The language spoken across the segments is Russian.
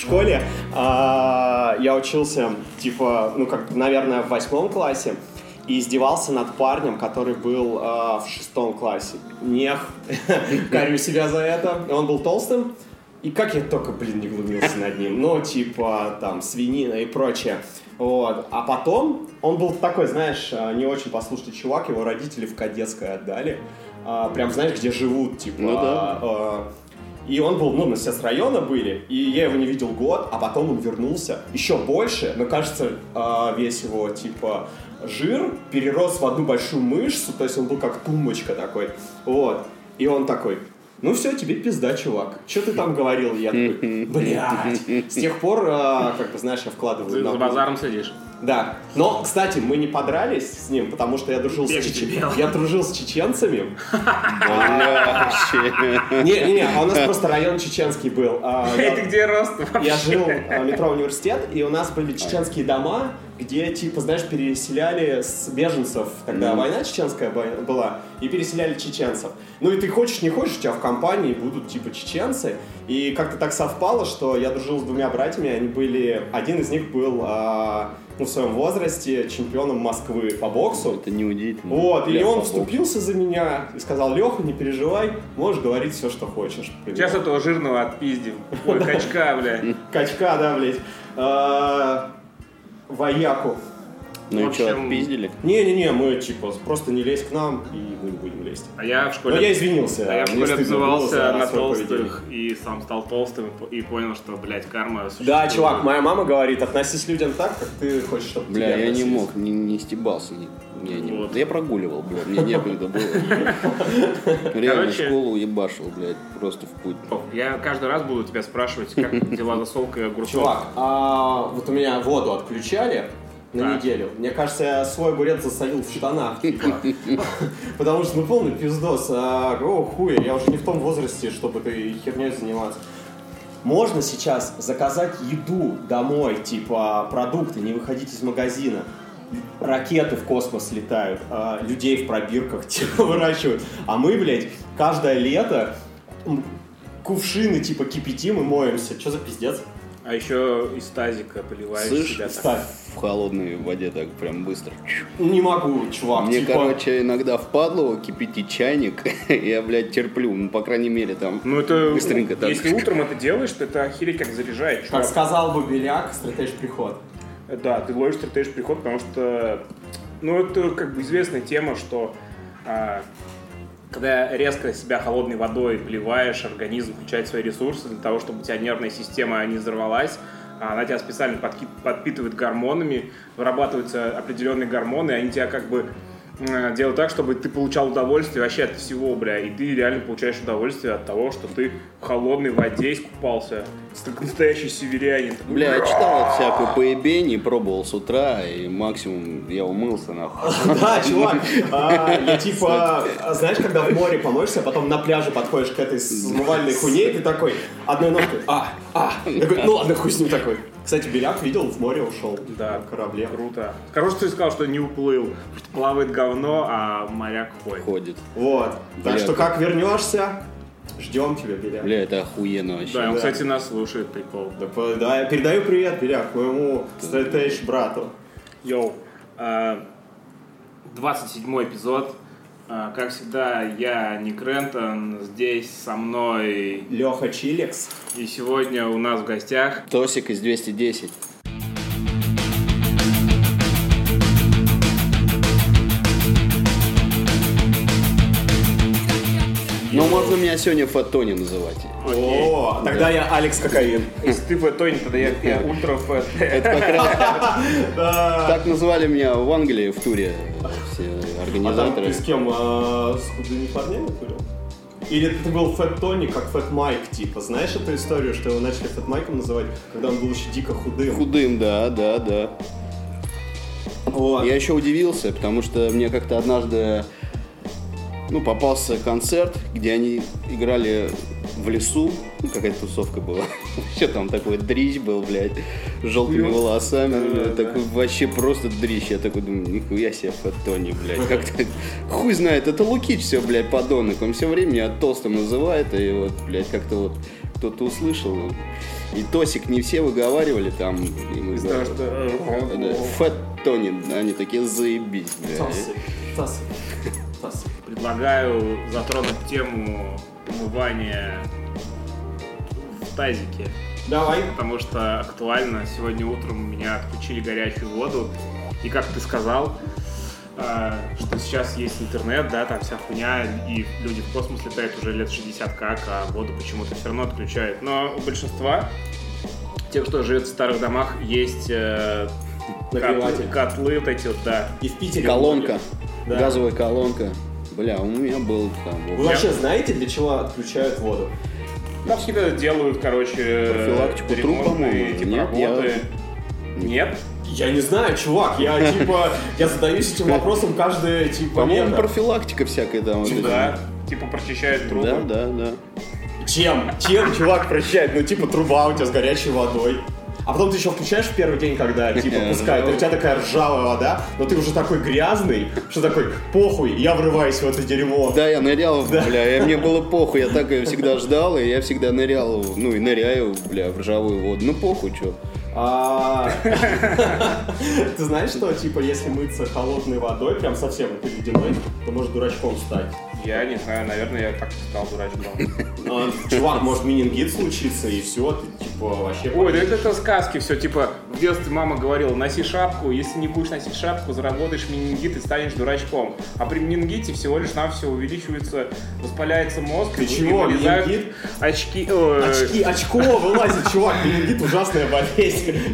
В школе а, я учился, типа, ну, как, наверное, в восьмом классе и издевался над парнем, который был а, в шестом классе. Нех, корю себя за это. Он был толстым, и как я только, блин, не глумился над ним. Ну, типа, там, свинина и прочее. Вот. А потом он был такой, знаешь, а, не очень послушный чувак, его родители в кадетское отдали. А, прям, знаешь, где живут, типа. Ну да. а, и он был, ну, мы все с района были, и я его не видел год, а потом он вернулся еще больше, но кажется, а, весь его, типа, жир перерос в одну большую мышцу, то есть он был как тумбочка такой, вот. И он такой, ну все, тебе пизда, чувак. Что ты там говорил? Я такой, блядь. С тех пор, а, как бы, знаешь, я вкладываю Ты на за базаром следишь. Да. Но, кстати, мы не подрались с ним, потому что я дружил, с, Бегать чечен- умел. я дружил с чеченцами. Не-не-не, а у нас просто район чеченский был. А, я- Ты где рост Я жил в метро университет, и у нас были чеченские дома, где, типа, знаешь, переселяли с беженцев, когда война чеченская была, и переселяли чеченцев. Ну и ты хочешь, не хочешь, у тебя в компании будут, типа, чеченцы. И как-то так совпало, что я дружил с двумя братьями, они были... Один из них был, а, ну, в своем возрасте чемпионом Москвы по боксу. Это неудивительно. Вот, и он вступился за меня и сказал, Леха, не переживай, можешь говорить все, что хочешь. Сейчас этого жирного отпиздим. Ой, качка, бля. Качка, да, блядь. Вояку. Ну в и что, отпиздили? Не-не-не, мы типа просто не лезь к нам, и мы не будем лезть. А я в Но школе... я извинился. А я в школе обзывался на толстых и сам стал толстым и по- и понял, что, блядь, карма Да, чувак, моя мама говорит, относись к людям так, как ты хочешь, чтобы Бля, я не мог, не, не стебался. Не, не, не- Вот. Да я прогуливал, бля, мне некогда было. Реально, школу ебашил, блядь, просто в путь. Я каждый раз буду тебя спрашивать, как дела за солкой огурцов. Чувак, а вот у меня воду отключали на неделю. Мне кажется, я свой огурец засолил в штанах, типа. Потому что, ну, полный пиздос. А, Какого хуя? Я уже не в том возрасте, чтобы этой херней заниматься. Можно сейчас заказать еду домой, типа продукты, не выходить из магазина. Ракеты в космос летают, а, людей в пробирках типа выращивают. А мы, блядь, каждое лето кувшины типа кипятим и моемся. Что за пиздец? А еще из тазика поливаешь Слышь, себя. так. Ставь. В холодной воде так прям быстро. Не могу, чувак. Мне, типа, короче, иногда впадло кипятить чайник, я, блядь, терплю. Ну, по крайней мере, там Ну это, быстренько так. если утром это делаешь, то это охереть как заряжает, Как чувак. сказал бы Беляк, стратеж приход. Да, ты ловишь стратеж приход, потому что, ну, это как бы известная тема, что а, когда резко себя холодной водой поливаешь, организм включает свои ресурсы для того, чтобы у тебя нервная система не взорвалась, а она тебя специально подпитывает гормонами, вырабатываются определенные гормоны, они тебя как бы э, делают так, чтобы ты получал удовольствие вообще от всего, бля, и ты реально получаешь удовольствие от того, что ты в холодной воде искупался, как настоящий северянин. Такой, Бля, я читал всякую поебень и пробовал с утра, и максимум я умылся, нахуй. Да, чувак, а, я типа, а, знаешь, когда в море помоешься, а потом на пляже подходишь к этой смывальной хуйне, и ты такой, одной ножкой, а, а, ну ладно, хуй с ним такой. Кстати, Беляк видел, в море ушел Да, на корабле. Круто. Хорошо, что ты сказал, что не уплыл. Плавает говно, а моряк ходит. Ходит. Вот, так Бля, что как- вернешься, ждем тебя, Беляк. Бля, это охуенно вообще. Да, он, Да. кстати, нас слушает, прикол. Да, по- да, я передаю привет, Беляк, моему стратеж брату. Йоу. а, 27 эпизод. А, Как всегда, я Ник Рентон, здесь со мной. Леха Чилекс. И сегодня у нас в гостях Тосик из 210. Меня сегодня Фотони называть. О, тогда я Алекс Кокаин. Если ты фэтонь, тогда я, ультра фэт. Это как раз так назвали меня в Англии в туре все А там организаторы. ты с кем? а, с худыми парнями курил? Или ты был Фэт Тони, как Фэт Майк, типа? Знаешь эту историю, что его начали Фэт Майком называть, когда он был еще дико худым? Худым, да, да, да. Вот. Я еще удивился, потому что мне как-то однажды ну, попался концерт, где они играли в лесу. Ну, какая-то тусовка была. Вообще там такой дрищ был, блядь, с желтыми волосами. блядь, такой вообще просто дрищ. Я такой думаю, нихуя себе Фотони, блядь. Как-то хуй знает, это Лукич все, блядь, подонок. Он все время меня толстым называет, и вот, блядь, как-то вот кто-то услышал. И Тосик не все выговаривали там. И мы Потому говорили, что... Фэт Тони, они такие заебись, блядь. Тасы. Предлагаю затронуть тему умывания в тазике. Давай. Потому что актуально. Сегодня утром у меня отключили горячую воду. И как ты сказал, э, что сейчас есть интернет, да, там вся хуйня, и люди в космос летают уже лет 60 как, а воду почему-то все равно отключают. Но у большинства, тех, кто живет в старых домах, есть э, котлы, котлы вот эти вот, да. И в Питере. Колонка, Да. газовая колонка. Бля, у меня был там. Вы вообще знаете, для чего отключают воду? Там всегда делают, короче, Профилактику труб, по-моему. эти Нет, я- работы. Нет? Я не знаю, чувак, я типа, я задаюсь этим вопросом каждое, типа, По-моему, профилактика всякая там. вот Да. Типа прочищают это. трубы. Да, да, да. Чем? Чем, чувак, прощает? Ну, типа, труба у тебя с горячей водой. А потом ты еще включаешь в первый день, когда, типа, пускают, и у тебя такая ржавая вода, но ты уже такой грязный, что такой, похуй, я врываюсь в это дерьмо. Да, я нырял, бля, и мне было похуй, я так ее всегда ждал, и я всегда нырял, ну и ныряю, бля, в ржавую воду. Ну похуй, чё. А, Ты знаешь, что, типа, если мыться холодной водой, прям совсем ледяной, то может дурачком стать. Я не знаю, наверное, я так стал дурачком. А, Чувак, может менингит случится, и все, ты, типа, вообще... Ой, да это, это сказки все. Типа, в детстве мама говорила, носи шапку, если не будешь носить шапку, заработаешь менингит и станешь дурачком. А при менингите всего лишь навсего увеличивается, воспаляется мозг, Ты и чего, менингит? очки, ой, Очки, очко вылазит, чувак, менингит ужасная болезнь.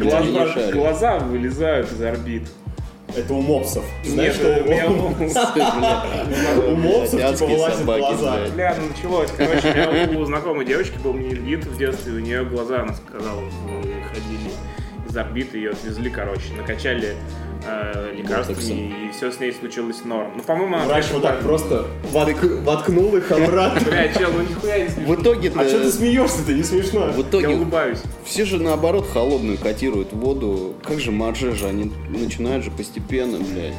глаза вылезают из орбит. Это у мопсов. Знаешь, Нет, что у меня у мопсов, типа, вылазят глаза. Бля, ну началось. Короче, у меня у знакомой девочки был менингит в детстве, у нее глаза, она сказала, выходили из орбиты, ее отвезли, короче, накачали э, лекарствами, Ботоксом. и все с ней случилось норм. Ну, по-моему, она... Врач вот так просто вотк- воткнул их обратно. Бля, чел, ну нихуя не смешно. В итоге, А что ты смеешься-то? Не смешно. в Я итоге улыбаюсь. все же наоборот холодную котируют воду. Как же марже же, они начинают же постепенно, блядь.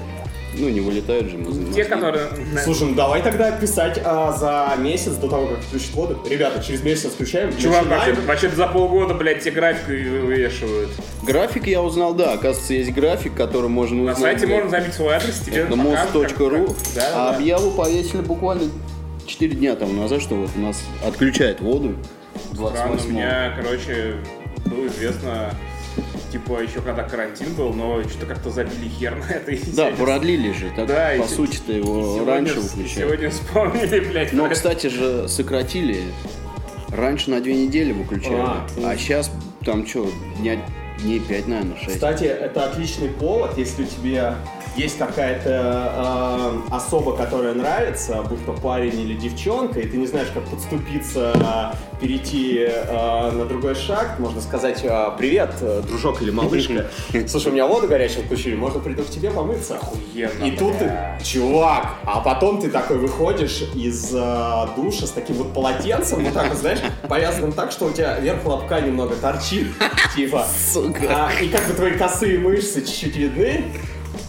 Ну, не вылетают же мы Те, которые... Слушай, ну давай тогда писать а, за месяц до того, как включить воду. Ребята, через месяц отключаем. Чувак, начинаем. вообще, вообще за полгода, блядь, те график вывешивают. График я узнал, да, оказывается, есть график, который можно На узнать. сайте блядь, можно забить свой адрес, тебе на как- мост.ру. Да, А да, объяву повесили буквально 4 дня тому назад, что вот у нас отключают воду. Странно, 28 у меня, короче, было известно, типа, еще когда карантин был, но что-то как-то забили хер на это. и Да, сегодня- продлили же. Так, Да, по сути-то его сегодня- раньше выключали. Сегодня вспомнили, блядь. Но, про кстати же, сократили. Раньше на две недели выключали. А, А, сейчас там что, дня, дней 5, наверное, 6. Кстати, это отличный повод, если тебе есть какая-то э, особа, которая нравится, будь то парень или девчонка, и ты не знаешь, как подступиться, э, перейти э, на другой шаг, можно сказать, э, привет, э, дружок или малышка, слушай, у меня воду горячую включили, можно приду к тебе помыться. Охуенно, И тут ты, чувак, а потом ты такой выходишь из э, душа с таким вот полотенцем, вот так вот, знаешь, повязанным так, что у тебя верх лобка немного торчит, типа. Сука. А, и как бы твои косые мышцы чуть-чуть видны,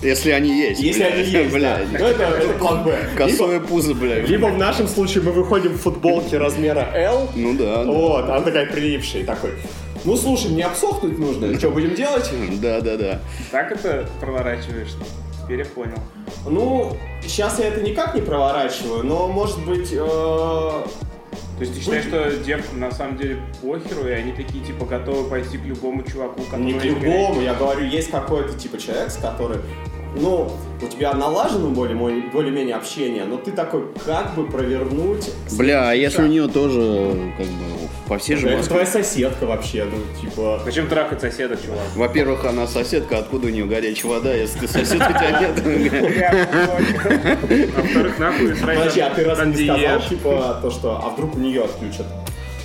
Если они есть. если блядь, они есть, да. блядь. Ну, это, это план Б. Либо, Косое пузо, блядь. либо в нашем случае мы выходим в футболке размера L, Ну да, да. вот, она такая прилипшая, такой. Ну, слушай, мне обсохнуть нужно, что будем делать? Да, да, да. Так это проворачиваешь? Теперь я понял. Ну, сейчас я это никак не проворачиваю, но, может быть, э, То есть ты считаешь, что девкам на самом деле похеру, и они такие, типа, готовы пойти к любому чуваку, который... Не к любому, я говорю, есть какой-то типа человек, с которым, ну, у тебя налажено более- более-менее общение, но ты такой, как бы провернуть... Бля, а если у нее тоже, как бы, по всей же это твоя соседка вообще, ну, типа... Зачем трахать соседа, чувак? Во-первых, она соседка, откуда у нее горячая вода, если ты сосед, у тебя нет. А во-вторых, нахуй Подожди, а ты раз не сказал, типа, то, что, а вдруг у нее отключат?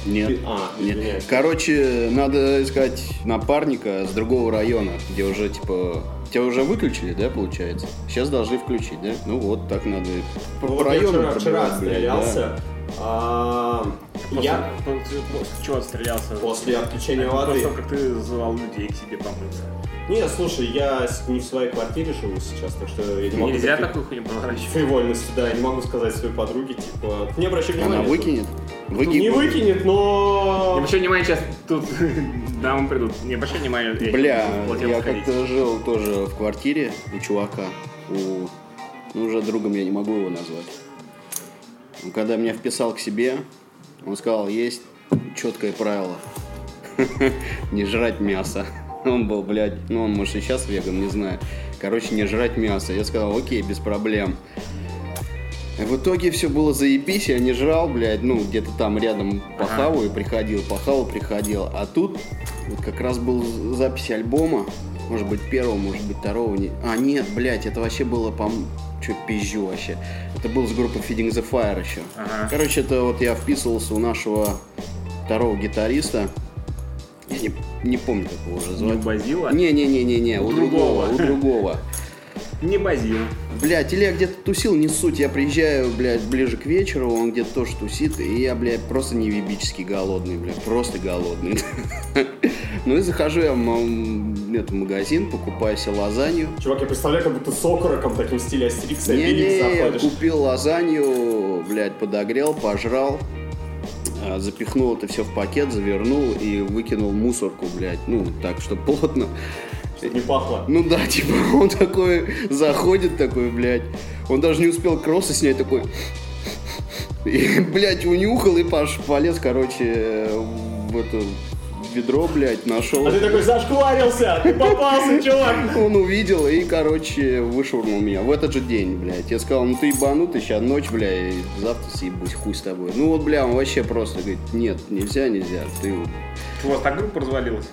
Нет. А, Нет. извиняюсь. Короче, надо искать напарника с другого района, где уже, типа, тебя уже выключили, да, получается? Сейчас должны включить, да? Ну вот, так надо по, Ну, по вот я вчера, вчера отстрелялся, да. а, После, я после- после чего отстрелялся? после отключения После воды... того, как ты звал людей к себе помыться. Не, слушай, я не в своей квартире живу сейчас, так что я не могу... Нельзя такие- такую хуйню проворачивать. Фривольности, да, я не могу сказать своей подруге, типа, не обращай внимания. Она выкинет? Ну, Выги- не выкинет, но... обращай внимание, сейчас тут дамы придут. Не обращай внимания. я Бля, не я как-то жил тоже в квартире у чувака. У... Ну, уже другом я не могу его назвать. Он когда меня вписал к себе, он сказал, есть четкое правило. Не жрать мясо. Он был, блядь, ну он может и сейчас веган, не знаю. Короче, не жрать мясо. Я сказал, окей, без проблем. В итоге все было заебись, я не жрал, блядь, ну, где-то там рядом похаваю, приходил, похавал, приходил. А тут вот как раз был запись альбома, может быть, первого, может быть, второго. не- А, нет, блядь, это вообще было, по что пизжу вообще. Это был с группы Feeding the Fire еще. Ага. Короче, это вот я вписывался у нашего второго гитариста. Я не, не помню, как его уже Не звать. Базила? Не-не-не-не-не, у У другого, другого. у другого. Не Базил. Блядь, или я где-то тусил, не суть. Я приезжаю, блядь, ближе к вечеру, он где-то тоже тусит, и я, блядь, просто невебически голодный, блядь, просто голодный. Ну и захожу я в магазин, покупаю себе лазанью. Чувак, я представляю, как будто с окороком таким в стиле Астерикса я заходишь. купил лазанью, блядь, подогрел, пожрал, запихнул это все в пакет, завернул и выкинул мусорку, блядь, ну, так, чтобы плотно. Чтобы не пахло. Ну да, типа, он такой заходит такой, блядь. Он даже не успел кроссы снять, такой... И, блядь, унюхал и пош, полез, короче, в это ведро, блядь, нашел. А ты такой зашкварился, ты попался, чувак. Он увидел и, короче, вышвырнул меня в этот же день, блядь. Я сказал, ну ты ебанутый, сейчас ночь, бля, и завтра съебусь, хуй с тобой. Ну вот, бля, он вообще просто говорит, нет, нельзя, нельзя. Ты У вас так группа развалилась?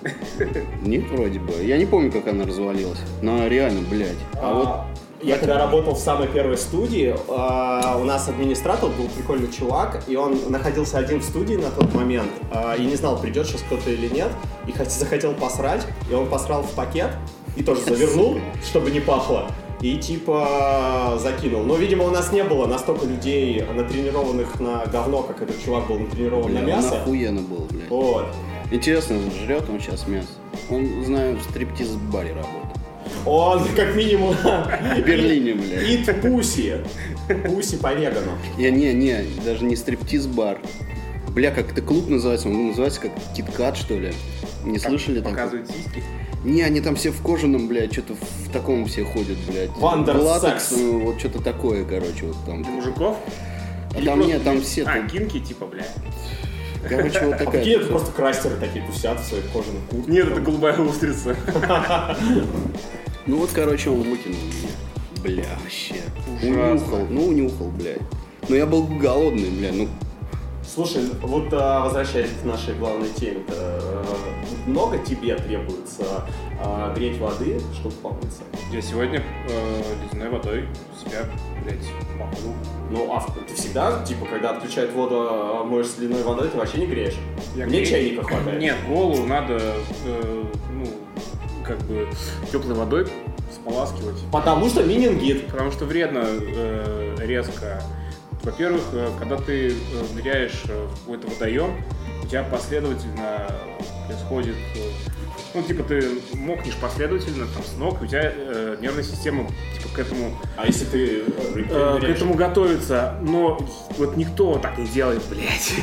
нет, вроде бы. Я не помню, как она развалилась. Но реально, блядь. А вот А, Я когда работал в самой первой студии, а, у нас администратор был прикольный чувак, и он находился один в студии на тот момент, а, и не знал, придет сейчас кто-то или нет, и хот- захотел посрать, и он посрал в пакет, и тоже завернул, чтобы не пахло, и типа закинул. Но, видимо, у нас не было настолько людей, натренированных на говно, как этот чувак был натренирован бля, на он мясо. охуенно был, блядь. Вот. Интересно, жрет он сейчас мясо? Он, знаю, в стриптиз-баре работает. Он, как минимум, В Берлине, блядь. Eat pussy. Pussy по вегану. Я не, не, даже не стриптиз-бар. Бля, как это клуб называется? Он называется как KitKat, что ли? Не слышали такое? Показывают сиськи. Не, они там все в кожаном, блядь, что-то в таком все ходят, блядь. Вандер латекс, ну, вот что-то такое, короче, вот там. Мужиков? А Или там нет, там все, А, там, кинки типа, бля. короче, вот А такая. какие это просто крастеры такие тусят в своих кожаных куртках? Нет, это голубая устрица. Ну вот, короче, он выкинул меня. Бля, вообще. Ужасно. Унюхал, ну унюхал, блядь. Ну я был голодный, бля, ну Слушай, вот а, возвращаясь к нашей главной теме, э, много тебе требуется а, греть воды, чтобы помыться? Я сегодня э, ледяной водой себя, блядь, помыл. Ну, а ты всегда, типа, когда отключают воду, а, моешь с ледяной водой, ты вообще не греешь? Я Мне грею. чайника хватает. Нет, голову надо, э, ну, как бы теплой водой споласкивать. Потому что менингит. Потому что вредно э, резко. Во-первых, э, когда ты э, ныряешь э, в какой-то водоем, у тебя последовательно происходит... ну, типа, ты мокнешь последовательно, там, с ног, у тебя э, нервная система, типа, к этому А если ты э, к этому готовится, но вот никто так не делает, блядь.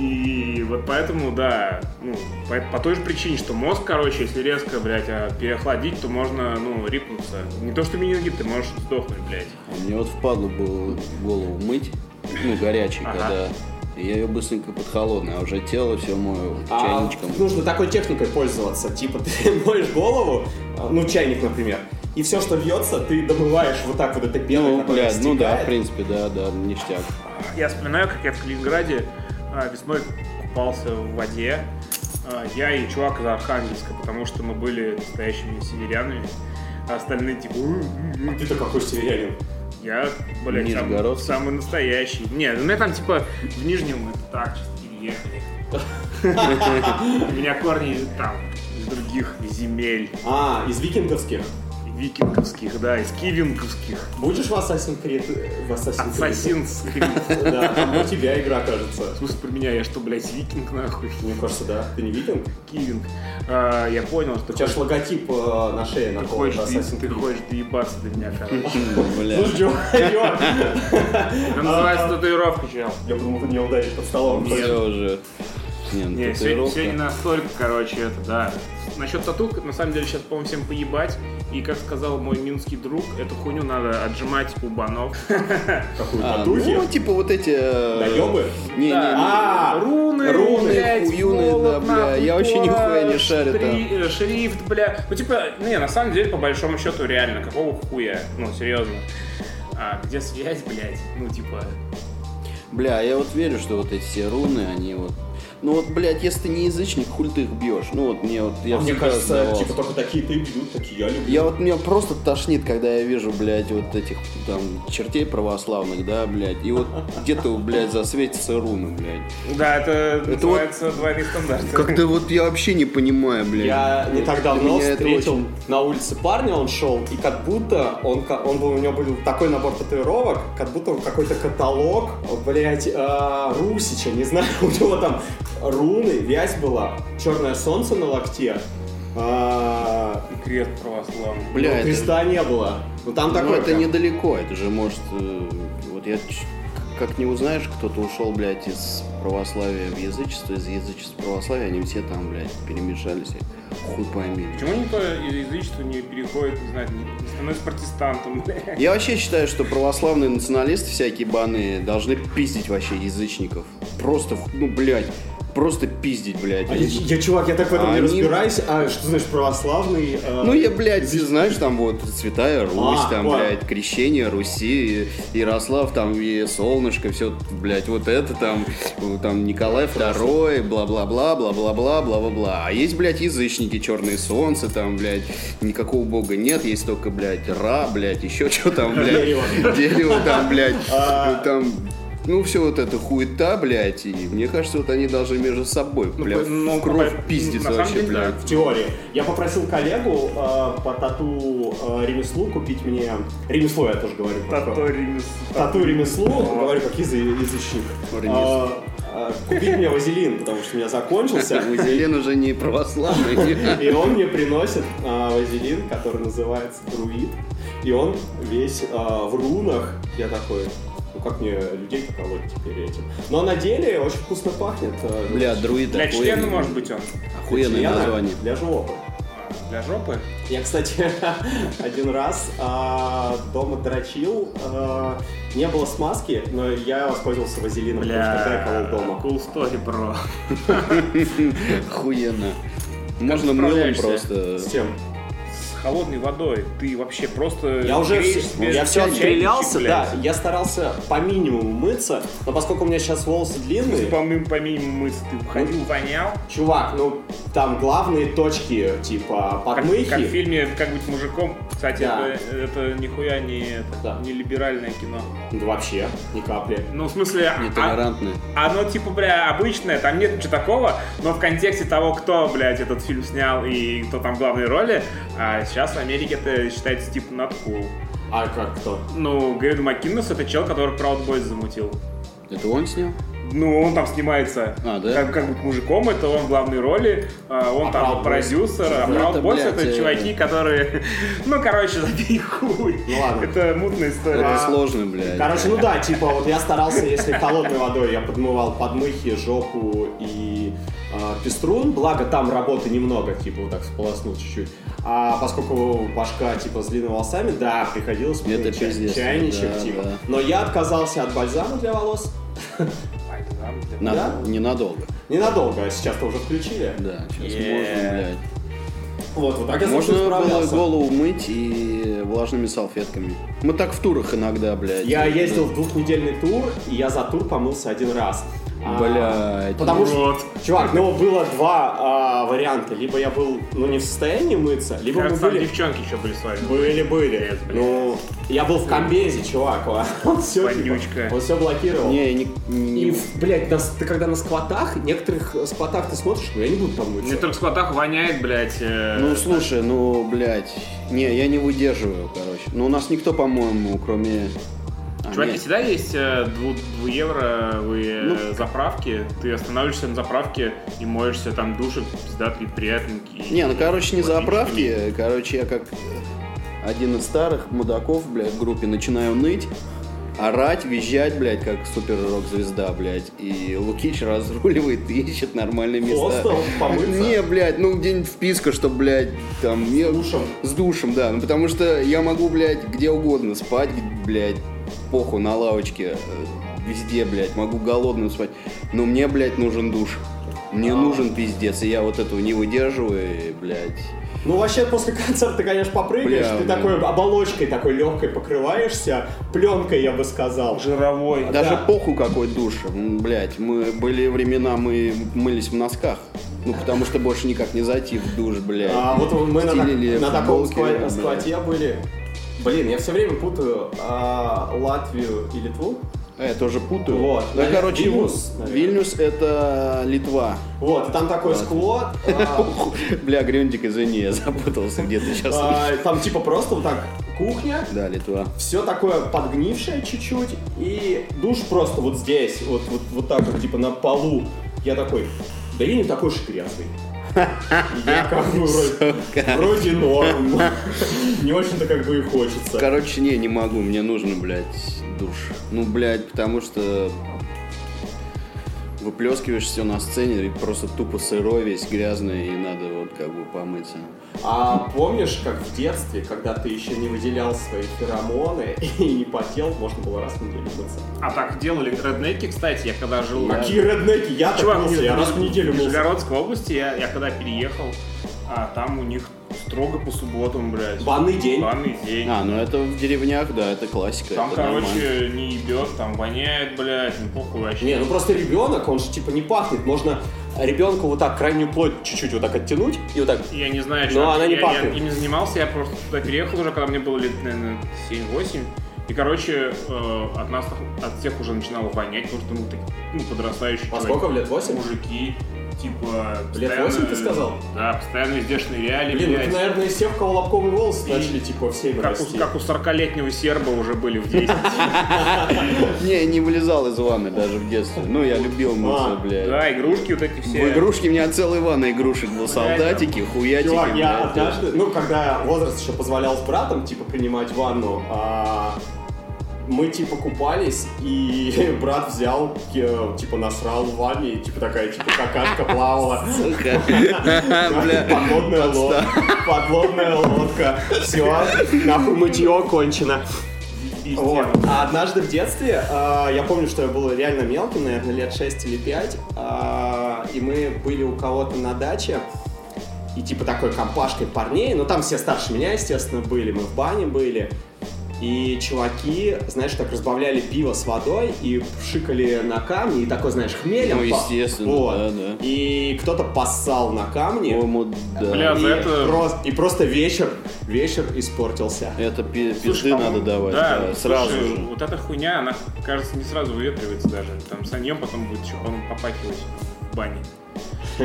И вот поэтому, да, ну, по, по той же причине, что мозг, короче, если резко, блядь, а, переохладить, то можно, ну, рипнуться. Не то, что менингит, ты можешь сдохнуть, блядь. а мне вот впадло было голову мыть, ну горячей, Ага. когда. Я ее быстренько под холодной, а уже тело все мою А чайничком. нужно такой техникой пользоваться. Типа ты моешь голову, а, ну чайник, например, и все, что вьется, ты домываешь вот так вот этой пеной, Ну, блядь, ну да, в принципе, да, да, ништяк. Я вспоминаю, как я в Калининграде весной купался в воде. А, Я и чувак из Архангельска, потому что мы были настоящими северянами. А остальные типа... А ты-то какой северянин? Я, блядь, сам- самый настоящий. Нет, у меня там типа в Нижнем это так, чисто переехали. У меня корни там из других земель. А, из викинговских. Викинговских, да, из кивинговских. Будешь в Assassin's Creed? В Assassin's Creed? Assassin's Creed. Да, там у тебя игра, кажется. В смысле про меня, я что, блядь, викинг нахуй? Мне кажется, да. Ты не викинг? Кивинг. А, я понял, что У тебя же логотип э, на шее ты наколот хочешь, Assassin's ты Creed. хочешь доебаться до меня, короче. Слушай, чувак, Это называется татуировка, чел. я подумал, ты меня ударишь под столом. Все уже. Не, ну, Не, все не настолько, короче, это, да. Насчет тату, на самом деле, сейчас, по-моему, всем поебать. И, как сказал мой минский друг, эту хуйню надо отжимать у банов. Какую А, татухи? ну, типа вот эти... э, Наёбы? Не, не, не. А, Руны, руны, хуюны, да, бля, я вообще нихуя не шарю там. э, Шрифт, бля. Ну, типа, не, на самом деле, по большому счету, реально, какого хуя? Ну, серьезно. А где связь, блядь? Ну, типа, Бля, я вот верю, что вот эти все руны, они вот... Ну вот, блядь, если ты не язычник, хуль ты их бьешь. Ну вот мне вот... Я А мне кажется, задавался. типа только такие ты бьют, такие я люблю. Я вот меня просто тошнит, когда я вижу, блядь, вот этих там чертей православных, да, блядь, и вот где-то, блядь, засветится руны, блядь. да, это, вот- называется двойные стандарты. Как-то вот я вообще не понимаю, блядь. Я не так давно это встретил очень- на улице парня, он шел, и как будто он, он был, у него был такой набор татуировок, как будто он какой-то каталог, блять, Русича, не знаю, у него там руны, вязь была, черное солнце на локте, а, И крест православный. Бля, но это- креста не было. Ну там Ну, такое. это прям- недалеко, это же может... э, Вот я как не узнаешь, кто-то ушел, блядь, из православия в язычество, из язычества в православие, они все там, блядь, перемешались, хуй пойми. Почему никто из язычества не переходит, не знаю, не становится протестантом, блядь? Я вообще считаю, что православные националисты всякие баны должны пиздить вообще язычников. Просто, ну, блядь, просто пиздить, блядь. А я, я, чувак, я так в этом А не они- разбираюсь. А что значит православный? а, Ну, я, блядь, знаешь, там вот Святая Русь, А, там, понял. блядь, Крещение Руси, Ярослав, там, и Солнышко, все, блядь, вот это там, там, Николай II, бла-бла-бла, бла-бла-бла, бла-бла-бла. А есть, блядь, язычники, Черное Солнце, там, блядь, никакого бога нет, есть только, блядь, Ра, блядь, еще что там, блядь, Дерево. дерево там, блядь, А. там... Ну, все вот это хуета, блядь, и мне кажется, вот они должны между собой, Ну, блядь, ну, кровь по- пиздиться на самом вообще, деле, блядь. в теории. Я попросил коллегу э, по тату э, ремеслу купить мне... Ремесло я тоже говорю. Тату ремес. Тату ремеслу, говорю, как язы- язычник. Ремесло. А, а, Купить мне вазелин, потому что у меня закончился. Вазелин уже не православный. И он мне приносит а, вазелин, который называется друид. И он весь а, в рунах. Я такой, ну как мне людей поколоть теперь этим. Но на деле очень вкусно пахнет. Бля, друид Для члена, охуенный. может быть, он. Охуенное члена название. Для жопы. Для жопы? Я, кстати, один раз а, дома дрочил, а, не было смазки, но я воспользовался вазелином, потому что колол дома. cool story, бро. Охуенно. Можно мылом просто... С тем. Холодной водой ты вообще просто Я уже себе я все отстрелялся, да. Я старался по минимуму мыться, но поскольку у меня сейчас волосы Ты длинные, помимо, помимо мыться ты ходил, вонял. чувак, ну там главные точки, типа Как, подмыхи. как в фильме «Как быть мужиком». Кстати, Да. это, это нихуя не, это, Да. не либеральное кино. Да вообще, ни капли. Ну, в смысле, а- Нетолерантные. оно типа, бля, обычное, там нет ничего такого, но в контексте того, кто, блядь, этот фильм снял и кто там в главной роли, а сейчас в Америке это считается типа not cool. А как кто? Ну, Грейд Маккиннес это чел, который Proud Boys замутил. Это он снял? Ну, он там снимается А, да? как, как быть мужиком, это он в главной роли, а, он А там Proud Boys? продюсер, а Ну, Proud это, Boys блядь, это э, чуваки, которые, ну, короче, забей хуй. Ну ладно. Это мутная история. Это А, сложно, блядь. Короче, ну да, типа вот я старался, если холодной водой я подмывал подмыхи, жопу и пеструн, благо там работы немного, типа вот так сполоснул чуть-чуть. А поскольку башка типа с длинными волосами, да, приходилось мыть Это чай- чайничек, да, типа. да. Но я отказался от бальзама для волос. Бальзам для- Надо- Да? Ненадолго. Ненадолго, а сейчас-то уже включили. Да, сейчас Yeah. можно, блядь. Вот, вот так Можно было голову мыть и влажными салфетками. Мы так в турах иногда, блядь. Я ездил в двухнедельный тур, и я за тур помылся один раз. А, Блядь. Потому что, чувак, ну было два а, варианта. Либо я был, ну, не в состоянии мыться, либо мы Кажется, там были... девчонки еще были с вами. Были, были. Блядь. Ну, я был в комбезе, чувак. Он все, Вонючка. он все блокировал. Не, не, не- И, блядь, на- ты когда на сквотах, некоторых сквотах ты смотришь, ну я не буду там Мне мыться. только в складах воняет, блядь. э, Ну, слушай, ну, блядь. Не, я не выдерживаю, короче. Ну, у нас никто, по-моему, кроме... А, Чуваки, всегда есть э, дву, двуевровые Ну. э, заправки. Ты останавливаешься на заправке и моешься, там душик пиздатый, приятненький. Не, ну, короче, не заправки. Короче, я как один из старых мудаков, блядь, в группе начинаю ныть. орать, визжать, блядь, как супер рок-звезда, блядь. И Лукич разруливает и ищет нормальные места. Хостел, помыться? Не, блядь, ну где-нибудь вписка, чтобы, блядь, там... С душем? С душем, да. Ну потому что я могу, блядь, где угодно спать, блядь, похуй на лавочке, э, везде, блядь, могу голодным спать. Но мне, блядь, нужен душ. Мне А. нужен пиздец, и я вот этого не выдерживаю, и, блядь. Ну, вообще, после концерта ты, конечно, попрыгаешь, Бля, ты да. такой оболочкой такой легкой покрываешься, пленкой, я бы сказал. Жировой. Даже Да. похуй какой душ, блядь, мы были времена, мы мылись в носках. Ну, потому что больше никак не зайти в душ, блядь. А вот мы на, на таком сквоте были. Блин, я все время путаю а, Латвию и Литву. А, я тоже путаю. Вот. Да, Наверное, короче, Вильнюс, наверное. Вильнюс это Литва. Вот, там такой склад. а, Бля, Грюндик, извини, я запутался где-то сейчас. а, там типа просто вот так кухня, Да, Литва. все такое подгнившее чуть-чуть, и душ просто вот здесь, вот, вот, вот так вот, типа на полу. Я такой, да я не такой уж и грязный. Я как бы вроде, вроде норм. Не очень-то как бы и хочется. Короче, не, не могу, мне нужно, блядь, душ. Ну, блядь, потому что выплескиваешь все на сцене, и просто тупо сырой, весь грязный, и надо вот как бы помыться. А помнишь, как в детстве, когда ты еще не выделял свои феромоны и не потел, можно было раз в неделю мыться? А так делали реднеки, кстати, я когда жил... Какие реднеки? Я так Чувак, мылся, я раз в неделю в мылся. Нижегородской области, я, я когда переехал, а там у них строго по субботам, блядь. Банный день. Банный день. А, ну это в деревнях, да, это классика. Там, это нормально. короче, не ебет, там воняет, блядь, не похуй вообще. Не, ну просто ребенок, он же типа не пахнет. Можно ребенку вот так крайнюю плоть чуть-чуть вот так оттянуть и вот так. Я не знаю, Но чувак, она не я, пахнет. я им не занимался, я просто туда переехал уже, когда мне было лет, наверное, 7-8. И, короче, э, от нас, от всех уже начинало вонять, потому что, ну, так, ну подрастающие А чуваки, сколько в лет? 8? мужики, типа... Лет постоянно- 8 ты сказал? Да, постоянно везде шныряли, Блин, ну блядь. ты, наверное, из тех, у кого лобковые волосы И- начали типа все Как у, как у 40-летнего серба уже были в 10. Не, не вылезал из ванны даже в детстве. Ну, я любил мыться, А, блядь. Да, игрушки вот эти все. В игрушке у меня целая ванна игрушек был. Солдатики, хуятики, Чувак, я однажды, ну, когда возраст еще позволял с братом, типа, принимать ванну, а, мы, типа, купались, и брат взял, э, типа, насрал в ванне, и, типа, такая, типа, какашка плавала. Подводная лодка. Подводная лодка. Все, нахуй мытье кончено. Вот. А однажды в детстве, а, я помню, что я был реально мелким, наверное, лет 6 или 5, а, и мы были у кого-то на даче, и типа такой компашкой парней, ну там все старше меня, естественно, были, мы в бане были, и чуваки, знаешь, так разбавляли пиво с водой и пшикали на камни, и такой, знаешь, хмелем. Ну, естественно, Вот. да, да. И кто-то поссал на камни. По-моему, да. Бля, и, это- просто, и просто вечер, вечер испортился. Это пи- пизды надо давать, да, да, сразу слушай, же. Вот эта хуйня, она, кажется, не сразу выветривается даже. Там саньем потом будет еще, по-моему, попахивать в бане.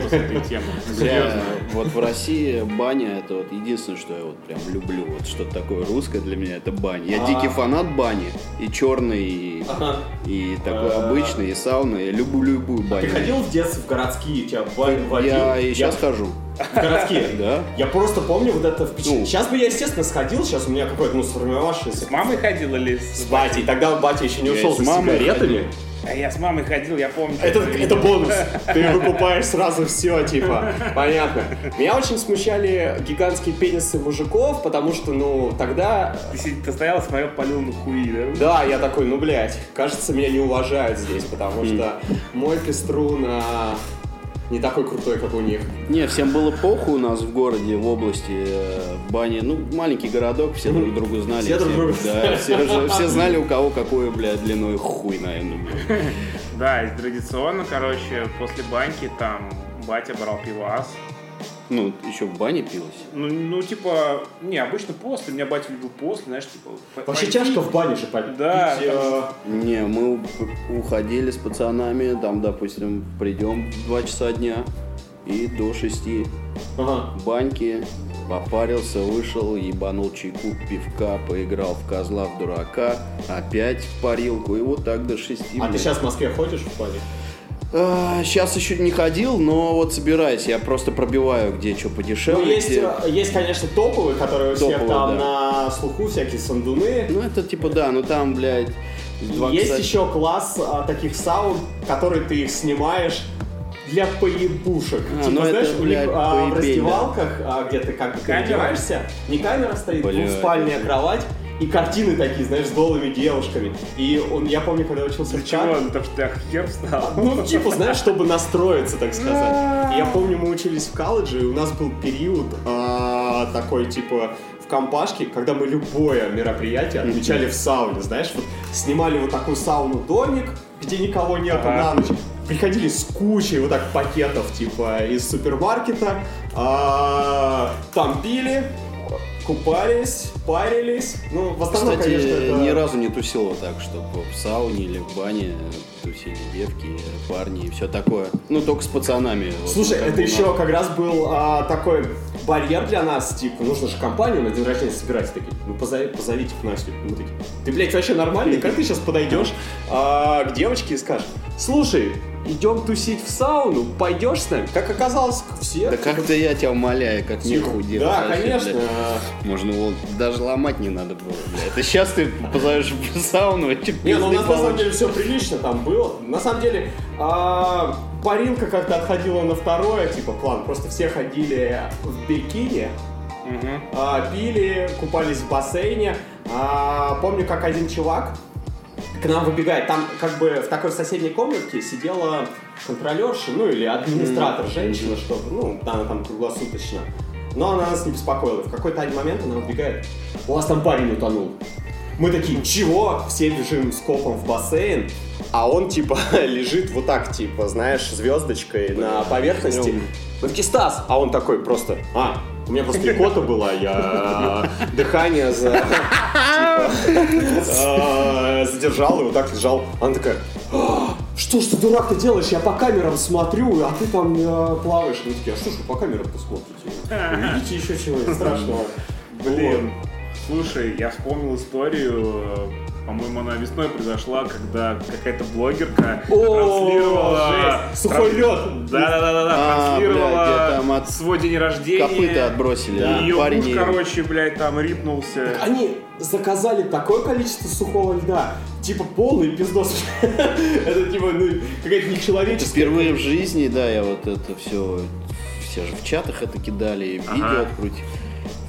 После этой темы. Серьезно. вот в России баня это вот единственное, что я вот прям люблю. Вот что-то такое русское для меня это баня. Я А. дикий фанат бани. И черный, и, такой А. обычный, и сауна. Я люблю любую баню. Ты ходил в детстве в городские, тебя бань водил? Я и сейчас хожу. В городские? Да. Я просто помню вот это впечатление. Ну. Сейчас бы я, естественно, сходил, сейчас у меня какое-то, ну, сформировавшееся... С мамой ходил или С с батей. Тогда батя еще не ушел с мамой сигаретами. А я с мамой ходил, я помню. Это, что это бонус. Ты выкупаешь сразу все, типа. Понятно. Меня очень смущали гигантские пенисы мужиков, потому что, ну, тогда... Ты, ты стоял, смотрел, полил на хуи, да? Да, я такой, ну, блядь, кажется, меня не уважают здесь, потому что мой пеструн а, не такой крутой, как у них. Не, всем было похуй у нас в городе, в области э, бани. Ну, маленький городок, все друг друга знали. Все друг друга Да, все, же- все знали, у кого какой, блядь, длиной хуй, наверное. блядь. Да, и традиционно, короче, после баньки там батя брал пивас. Ну, еще в бане пилось. Ну, ну, типа, не, обычно после. Меня батя любил после, знаешь, типа... Вообще пойти. тяжко в бане же попить. Да, э, Не, мы уходили с пацанами, там, допустим, придем в 2 часа дня и до 6 ага. баньки, попарился, вышел, ебанул чайку, пивка, поиграл в козла, в дурака, опять в парилку, и вот так до 6. А ты сейчас в Москве ходишь в бане? Сейчас еще не ходил, но вот собираюсь, я просто пробиваю, где что Ну, подешевле. есть, где- э, есть, конечно, топовые, которые у всех Топовые, там да. на слуху, всякие сандуны. Ну, это типа, да, ну там, блядь, Два, Есть кстати. еще класс а, таких саун, которые ты их снимаешь для поебушек. А, типа, ну это, знаешь, у них а, в раздевалках, а, где ты как бы переодеваешься, не камера стоит, это- кровать, и картины такие, знаешь, с голыми девушками. И он, я помню, когда учился в Чего? Ну, Потому что у тебя хер встал. ну, типа, знаешь, чтобы настроиться, так сказать. И я помню, мы учились в колледже, и у нас был период а, такой, типа, в компашке, когда мы любое мероприятие отмечали в сауне, знаешь, вот снимали вот такую сауну-домик, где никого нету Ага. на ночь, приходили с кучей вот так пакетов, типа, из супермаркета, а, там пили, купались, парились, ну, в основном, Кстати, конечно, это... ни разу не тусил вот так, чтобы в сауне или в бане тусили девки, парни и все такое. Ну, только с пацанами. Вот, Слушай, как это еще нас. как раз был а, такой барьер для нас, типа, нужно же компанию на день рождения собирать, такие, ну позови- позовите к Насте. Мы такие, ты, блядь, вообще нормальный? Как ты сейчас подойдешь а, к девочке и скажешь, слушай, идем тусить в сауну, пойдешь с нами? Как оказалось, все. Да как-то я тебя умоляю, как не худел. Да, конечно. блядь. Можно вот даже ломать не надо было. Это сейчас ты позовешь в сауну, и чё, Не, ну у пизды нас на самом деле все прилично там было. На самом деле, а, парилка как-то отходила на второе, типа, план. Просто все ходили в бикини, а, пили, купались в бассейне. А, помню, как один чувак к нам выбегает. Там как бы в такой соседней комнатке сидела контролерша, ну или администратор, женщина, чтобы, ну, она там круглосуточно. Но она нас не беспокоила. В какой-то один момент она убегает. У вас там парень утонул. Мы такие, чего? Все бежим с копом в бассейн, а он, типа, лежит вот так, типа, знаешь, звездочкой на поверхности. Мы такие, Стас! А он такой просто, а, у меня просто икота была, я дыхание за, типа, э, задержал и вот так лежал. Она такая, «А, что ж ты, дурак, ты делаешь? Я по камерам смотрю, а ты там э, плаваешь. Мы такие, а что ж вы по камерам посмотрите? Увидите еще чего-нибудь страшного. Блин, слушай, я вспомнил историю, э, по-моему, она весной произошла, когда какая-то блогерка транслировала... жесть! Сухой лед! Да-да-да, А, транслировала свой день рождения. Копыта отбросили. Да. И ее Парень муж, короче, блядь, там рипнулся. Они заказали такое количество сухого льда, типа полный пиздос. Это типа, ну, какая-то нечеловеческая. Впервые в жизни, да, я вот это все, все же в чатах это кидали, видео открутили.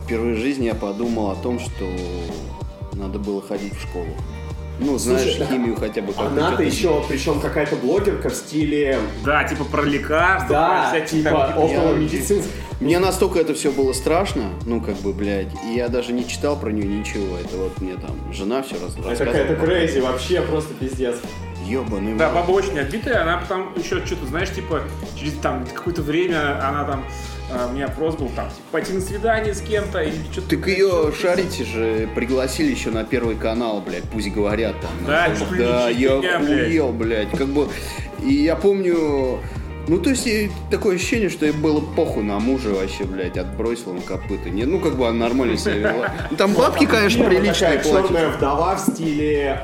Впервые в жизни я подумал о том, что надо было ходить в школу. Ну, знаешь, Слушай, химию хотя бы как-то. Она-то что-то- еще, причем какая-то блогерка в стиле, Да, типа про лекарства, да, про всякие типа там... около я- медицинских. Мне настолько это все было страшно, ну, как бы, блядь, и я даже не читал про нее ничего. Это вот мне там жена все раз Это какая-то крейзи, вообще просто пиздец. Ёбаный Да, баба очень отбитая, она потом еще что-то, знаешь, типа, через там какое-то время она там, а, у меня вопрос был там, типа, пойти на свидание с кем-то или что-то. Так ее шарите же, пригласили еще на первый канал, блядь, пусть говорят там. Да, ли да, не я блядь. охуел, блядь. Как бы, и я помню, ну, то есть, такое ощущение, что ей было похуй на мужа вообще, блядь, отбросил он копыта. Не, ну, как бы она нормально себя вела. Ну, Там бабки, конечно, приличные платят. черная вдова в стиле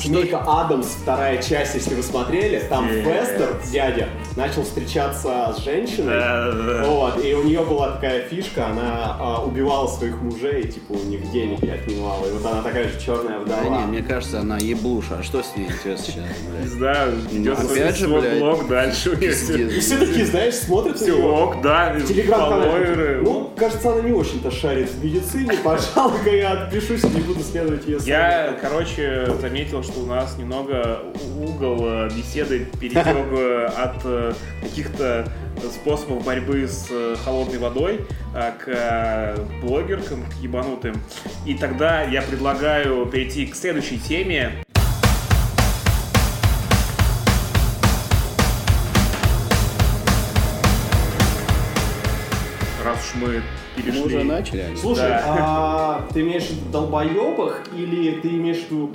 Семейка Адамс, вторая часть, если вы смотрели, там. Фестер, дядя, начал встречаться с женщиной. Вот, и у нее была такая фишка, она а, убивала своих мужей, типа у них деньги отнимала. И вот она такая же черная Да вдова. не, мне кажется, она еблуша. А что с ней интересно сейчас, блядь? Ведет Ну, свой, опять же, блядь, блог дальше. у нее всё- И все такие, знаешь, смотрят Все ок, да, фолловеры. Ну, кажется, она не очень-то шарит в медицине. Пожалуй-ка я отпишусь и не буду следовать ее Я, короче, заметил, что у нас немного угол э, беседы перетек э, от э, каких-то способов борьбы с холодной водой к блогеркам, к ебанутым. И тогда я предлагаю перейти к следующей теме. Раз уж мы перешли... Мы уже начали, они. Слушай, Да. а ты имеешь в виду долбоебах или ты имеешь в виду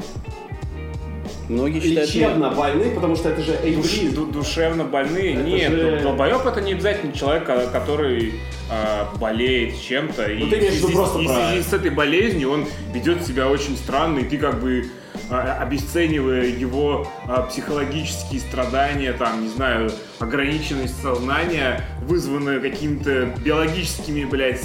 Многие считают... лечебно больных, потому что это же Душ- эйбрид. ду- душевно больные. Это Нет, же- долбоеб это не обязательно человек, а, который а, болеет чем-то. и Ну, ты имеешь в виду просто и про- связи с этой болезнью он ведет себя очень странно, и ты как бы обесценивая его а, психологические страдания, там, не знаю, ограниченность сознания, вызванную какими-то биологическими, блядь,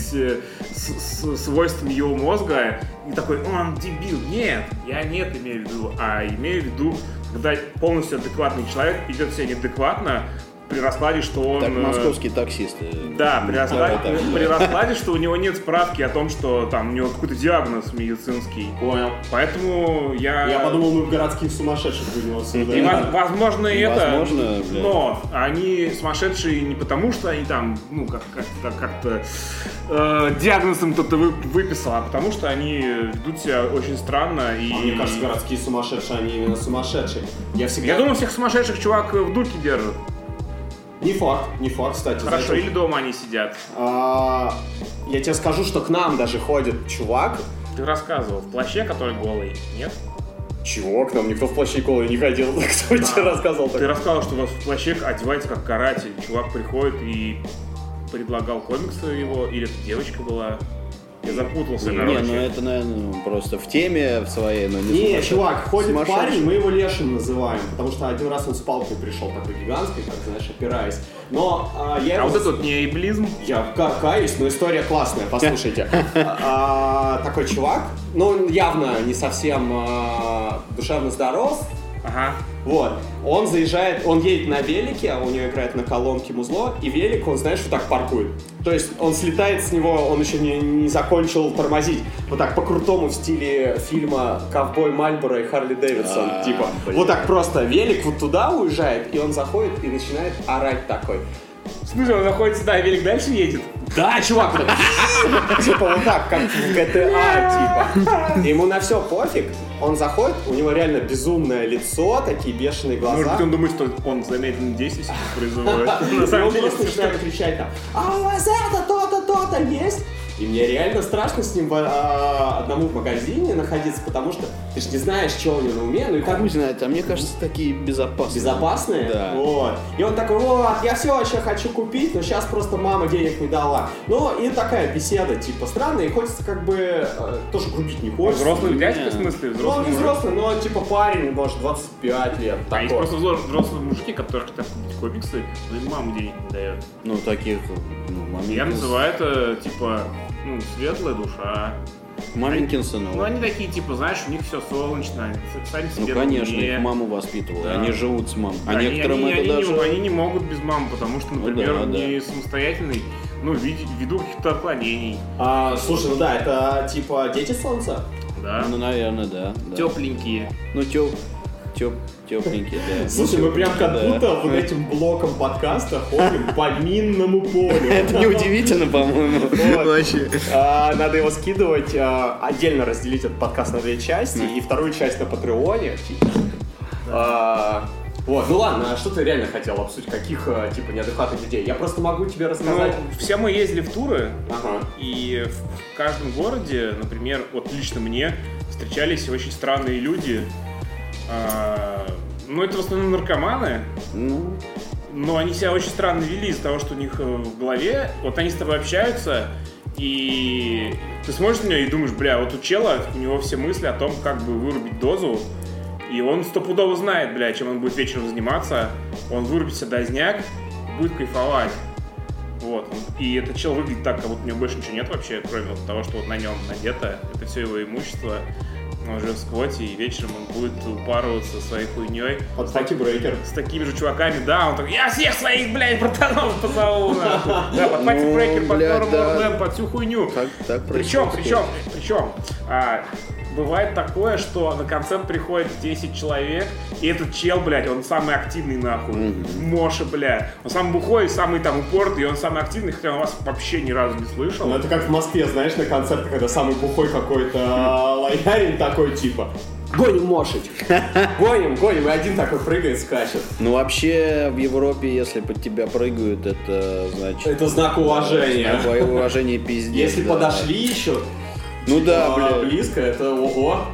свойствами его мозга, и такой, он дебил. Нет, я не это имею в виду, а имею в виду, когда полностью адекватный человек ведет себя неадекватно, при раскладе, что он... Так, э, московские таксисты. да, при раскладе, Да, так, при раскладе, что у него нет справки о том, что там у него какой-то диагноз медицинский. Понял. Поэтому я... Я подумал, мы в городских сумасшедших будем. И, воз- возможно, и это, Возможно, блядь. но они сумасшедшие не потому, что они там, ну, как- как-то, как-то э, диагнозом кто-то вы- выписал, а потому что они ведут себя очень странно. И... А Мне кажется, городские сумасшедшие, они именно сумасшедшие. Я всегда... Я думаю, всех сумасшедших чувак в дурке держит. Не факт, не факт, кстати. Хорошо, или дома они сидят. А, я тебе скажу, что к нам даже ходит чувак. Ты рассказывал, в плаще, который голый, нет? Чего? К нам никто в плаще колы не ходил. Кто тебе рассказал Ты так? рассказывал, что у вас в плаще одевается как каратель. Чувак приходит и предлагал комиксы его, или это девочка была. Я запутался, Не, короче. ну это, наверное, просто в теме в своей, но не Не, чувак, ходит парень, мы его Лешим называем, потому что один раз он с палкой пришел, такой гигантской, как, знаешь, опираясь. Но а, я А его вот это вот не эйблизм. Я ка- каюсь, но история классная, послушайте. А, Такой чувак, ну, он явно не совсем а, душевно здоров, Ага. вот. Он заезжает, он едет на велике, а у него играет на колонке музло, и велик он, знаешь, вот так паркует. То есть он слетает с него, он еще не, не закончил тормозить. Вот так по-крутому в стиле фильма «Ковбой Мальборо и Харли Дэвидсон». А, типа, блин. вот так просто велик вот туда уезжает, и он заходит и начинает орать такой. Смысле, он заходит сюда, а велик дальше едет? Да, чувак, вот типа вот так, как в GTA, типа. Ему на все пофиг, он заходит, у него реально безумное лицо, такие бешеные Может глаза. быть, он думает, что он действие сейчас производит. На И самом он деле, просто начинает кричать там, а у вас это, то-то, то-то есть? И мне реально страшно с ним в, а, одному в магазине находиться, потому что ты ж не знаешь, что у него на уме, ну и как Хуй знает, а мне кажется, такие безопасные. безопасные. Да. Вот. И он такой, вот, я все еще хочу купить, но сейчас просто мама денег не дала. Ну, и такая беседа, типа, странная, и хочется как бы э, тоже грубить не хочется. Взрослый дядька, Не. в смысле? Ну, он Взрослый не мужик. взрослый, но типа парень, может, 25 лет. А есть просто взро- взрослые мужики, которые хотят купить комиксы, но им мама денег не дает. Ну, таких, ну, Я называю это, типа, ну, светлая душа. Маменькинсы, Ну, ну, они такие, типа, знаешь, у них все солнечно, сами ну, себе на конечно, их маму воспитывала, Да. они живут с мамой. А Они- некоторым они, это они даже... не, они не могут без мамы, потому что, например, да, он да. не самостоятельный, ну, вид- ввиду каких-то отклонений, А, слушай, ну да, это типа дети солнца. да, Ну, наверное, да. да. тепленькие. Ну, теп... Теп... Тепленький, да. Слушай, мы прям как Да. будто вот этим блоком подкаста ходим по минному полю. Это неудивительно, по-моему. Вообще. А, Надо его скидывать, а, отдельно разделить этот подкаст на две части, и вторую часть на Патреоне. А, Вот, ну ладно, а что ты реально хотел обсудить? Каких, типа, неадекватных людей? Я просто могу тебе Ну, рассказать. все мы ездили в туры, Ага. и в каждом городе, например, вот лично мне встречались очень странные люди. А, Ну, это в основном наркоманы, Ну, но они себя очень странно вели из-за того, что у них э, в голове, вот они с тобой общаются, и ты смотришь на него и думаешь, бля, вот у чела, у него все мысли о том, как бы вырубить дозу, и он стопудово знает, бля, чем он будет вечером заниматься, он вырубит себе дозняк, будет кайфовать. Вот. И этот чел выглядит так, как будто у него больше ничего нет вообще, кроме вот того, что вот на нем надето. Это все его имущество. Он живет в сквоте, и вечером он будет упарываться своей хуйней. Под Факи Брейкер. С такими же чуваками, да, он такой, я всех своих, блядь, братанов позову. Да, под Пати Ну, Брейкер, под блядь, Норм да. Лэм, под всю хуйню. Причем, причем, причем, бывает такое, что на концерт приходит 10 человек, и этот чел, блядь, он самый активный нахуй. Моша, блядь. Он самый бухой, самый там упорный, и он самый активный, хотя он вас вообще ни разу не слышал. Ну это как в Москве, знаешь, на концерте, когда самый бухой какой-то а, лоярин такой, типа, гоним мошить. Гоним, гоним, и один такой прыгает, скачет. Ну, вообще, в Европе, если под тебя прыгают, это значит... Это знак уважения. Знак уважения пиздец. Если да. подошли еще, Ну да, а, блядь. близко, это ого.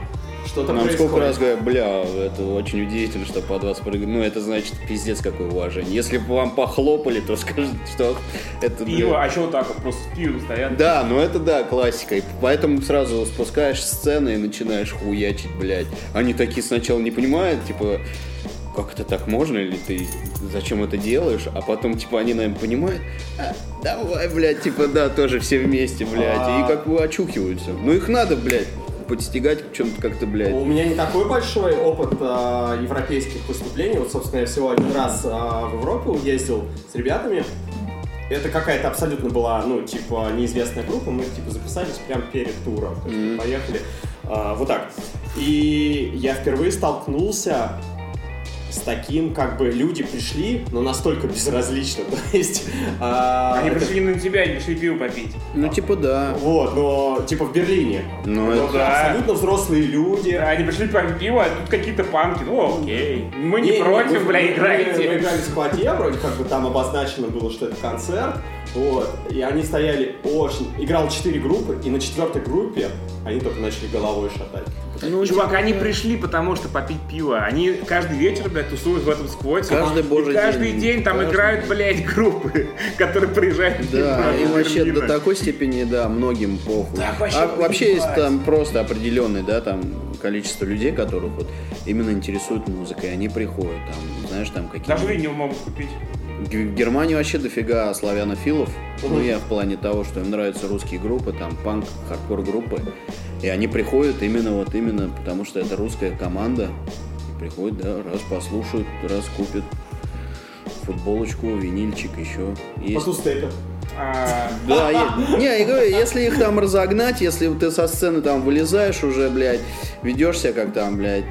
Что-то Нам происходит. сколько раз говорят, бля, это очень удивительно, что под вас прыгают. Ну, это значит пиздец какое уважение. Если бы вам похлопали, то скажите, что это... бля, Пиво, а еще вот так вот просто с пивом стоят. Да, ну это да, классика. И поэтому сразу спускаешь сцены и начинаешь хуячить, блядь. Они такие сначала не понимают, типа, как это так можно, или ты зачем это делаешь, а потом, типа, они, наверное, понимают, «А, давай, блядь, типа, да, тоже все вместе, блядь, А. и как бы очухиваются. Ну их надо, блядь, подстегать в чем-то как-то, блядь. У меня не такой большой опыт а, европейских выступлений. Вот, собственно, я всего один раз а, в Европу ездил с ребятами. Это какая-то абсолютно была, ну, типа, неизвестная группа. Мы, типа, записались прямо перед туром. То есть мы поехали а, вот так. И я впервые столкнулся с таким, как бы, люди пришли, но настолько безразлично. То есть... а, Они это- пришли на тебя, они пришли пиво попить. Ну, типа, да. Вот, но, типа, в Берлине. Ну, Это это- да. Абсолютно взрослые люди. Они пришли попить пиво, а тут какие-то панки. Ну, окей. Мы не, Не, против, мы- бля, мы- Мы, играйте. играли в складе, вроде как бы там обозначено было, что это концерт. Вот. И они стояли очень... Играл четыре группы, и на четвертой группе они только начали головой шатать. Ну, Чувак, они пришли, потому что попить пиво. Они каждый вечер, блядь, тусуют в этом сквоте. Каждый божий каждый день. день, там Каждый играют, блядь, группы, которые приезжают. Да, и вообще до такой степени, да, многим похуй. Так вообще а вообще есть там просто определенное, да, там количество людей, которых вот именно интересует музыка, и они приходят, там, знаешь, там какие-то... Даже винил могут купить. В Германии вообще дофига славянофилов. Ну, я в плане того, что им нравятся русские группы, там, панк, хардкор группы. И они приходят именно вот именно потому, что это русская команда. И приходят, да, раз послушают, раз купят футболочку, винильчик еще. Есть. А, да, не, я говорю, если их там разогнать, если ты со сцены там вылезаешь уже, блядь, ведешь себя как там, блядь,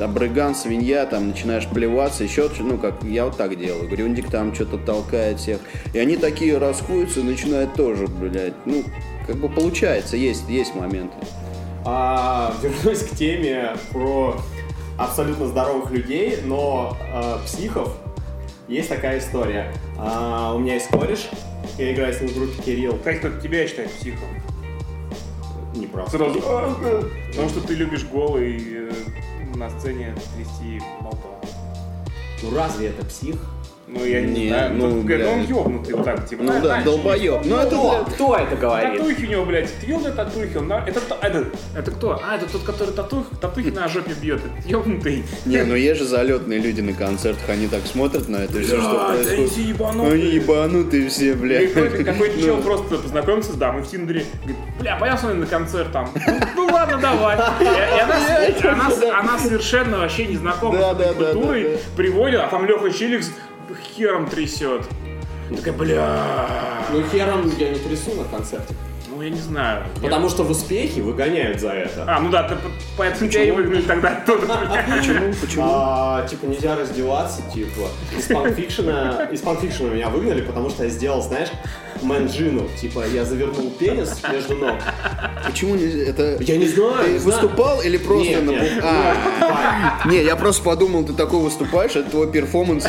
обрыган, свинья, там начинаешь плеваться, еще, что- ну, как я вот так делаю. Грюндик там что-то толкает всех. И они такие расходятся и начинают тоже, блядь, ну, как бы получается, есть, есть моменты. А, вернусь к теме про абсолютно здоровых людей, но а, психов. Есть такая история. А, у меня есть кореш, я играю с ним в группе Кирилл. кстати, кто тебя считает психом? Не прав. Сразу. Потому что ты любишь голый э, на сцене трясти болта. Ну разве это псих? Ну, я не, Не, знаю. ну, Тут говорят, он ёбнутый вот так, типа. Ну «На, да, на, долбоёб. Ну, это, Кто? Кто это говорит? Татухи у него, блядь, ты видел татухи? Он Это, это, это кто? А, это тот, который татух, татухи на жопе бьет. Ёбнутый. Не, ну есть же залетные люди на концертах, они так смотрят на это все, что Да, да происходит. эти ебанутые. Они ебанутые все, блядь. Какой-то, чел Ну. просто познакомился с дамой в Тиндере. Говорит, бля, пойдем с вами на концерт там. Ну, ну ладно, давай. И, она, совершенно вообще не знакома Да, с да, да, культурой, да, да. приводит, а там Леха Челикс хером трясет. Такая, бля, Ну хером я не трясу на концерте. Ну я не знаю. Потому что в успехе выгоняют за это. А, ну да, ты, поэтому тебя и выгнали тогда оттуда. Почему? Почему? А, типа нельзя раздеваться, типа. Из панфикшена, из панфикшена меня выгнали, потому что я сделал, знаешь, мэнджину. Типа я завернул пенис между ног. Почему нельзя? Это Я не знаю, ты не знаю. выступал или просто Нет, на нет. А, Не, я просто подумал, ты такой выступаешь, это твой перформанс.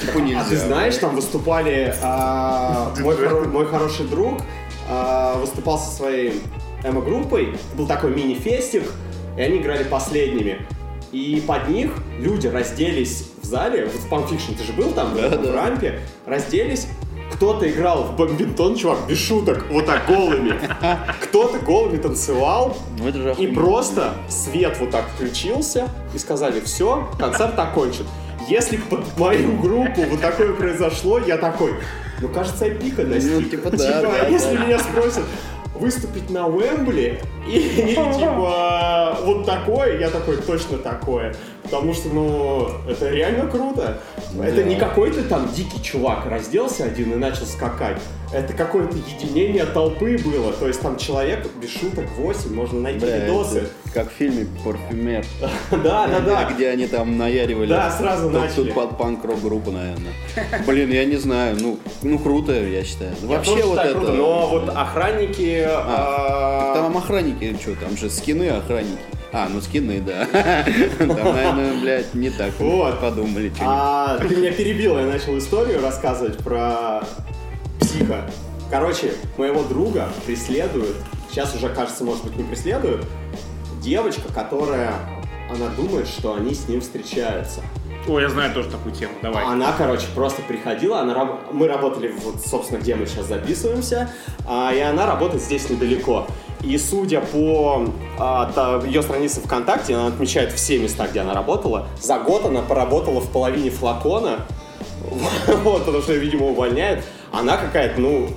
Типа нельзя. А ты знаешь, там выступали а, мой, хоро- мой хороший друг а, выступал со своей эмо-группой. Был такой мини-фестик, и они играли последними. И под них люди разделись в зале, вот в Fiction ты же был там, в этом да. рампе, разделись, кто-то играл в бомбинтон, чувак, без шуток, вот так голыми. Кто-то голыми танцевал, Ну это же и просто свет вот так включился, и сказали, все, концерт окончен. Если под мою группу вот такое произошло, я такой, ну, кажется, я пика достиг. Ну, типа, да, да, а если да. меня спросят, выступить на Уэмбли и, и, типа вот такое, я такой точно такое. Потому что, ну, это реально круто. Это не какой-то там дикий чувак разделся один и начал скакать. Это какое-то единение толпы было. То есть там человек, без шуток, 8, можно найти Бля, видосы. это как в фильме «Парфюмер». Да, да, да. Где они там наяривали. Да, сразу начали. Тут под панк-рок группу, наверное. Блин, я не знаю, ну, ну круто, я считаю. Вообще вот это... но вот охранники... а, Там охранники, что, там же скины охранники. А, ну скины, да. Там, наверное, блядь, не так Вот. подумали. А ты меня перебил, я начал историю рассказывать про психа. Короче, моего друга преследуют, сейчас уже, кажется, может быть, не преследуют, девочка, которая, она думает, что они с ним встречаются. Ой, я знаю тоже такую тему, давай. Она, короче, просто приходила, она, мы работали, вот, собственно, где мы сейчас записываемся, а, и она работает здесь недалеко. И судя по а, ее странице ВКонтакте, она отмечает все места, где она работала. За год она поработала в половине флакона, вот, потому что, видимо, увольняют. Она какая-то, ну,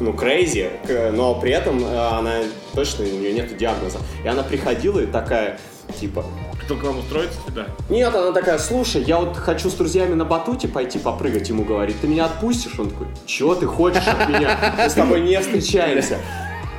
ну, к- но при этом э, она точно, у нее нет диагноза. И она приходила и такая, типа, Кто к вам устроится сюда? нет, она такая, слушай, я вот хочу с друзьями на батуте пойти попрыгать, ему говорит, ты меня отпустишь? Он такой, чего ты хочешь от меня? Мы с тобой не встречаемся.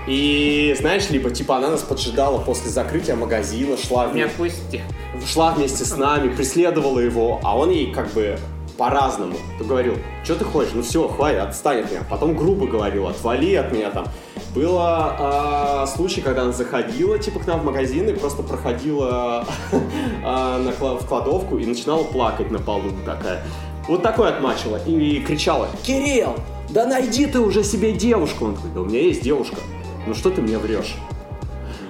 И знаешь, либо типа она нас поджидала после закрытия магазина, шла, Не вме- отпустите. шла вместе с нами, преследовала его, а он ей как бы по-разному. Говорил, что ты хочешь? Ну все, хватит, отстань от меня. Потом грубо говорил, отвали от меня там. Было а, случай, когда она заходила типа к нам в магазин и просто проходила а, на в кладовку и начинала плакать на полу такая. Вот такое отмачила и кричала, Кирилл, да найди ты уже себе девушку. Он такой, да у меня есть девушка. Ну что ты мне врешь?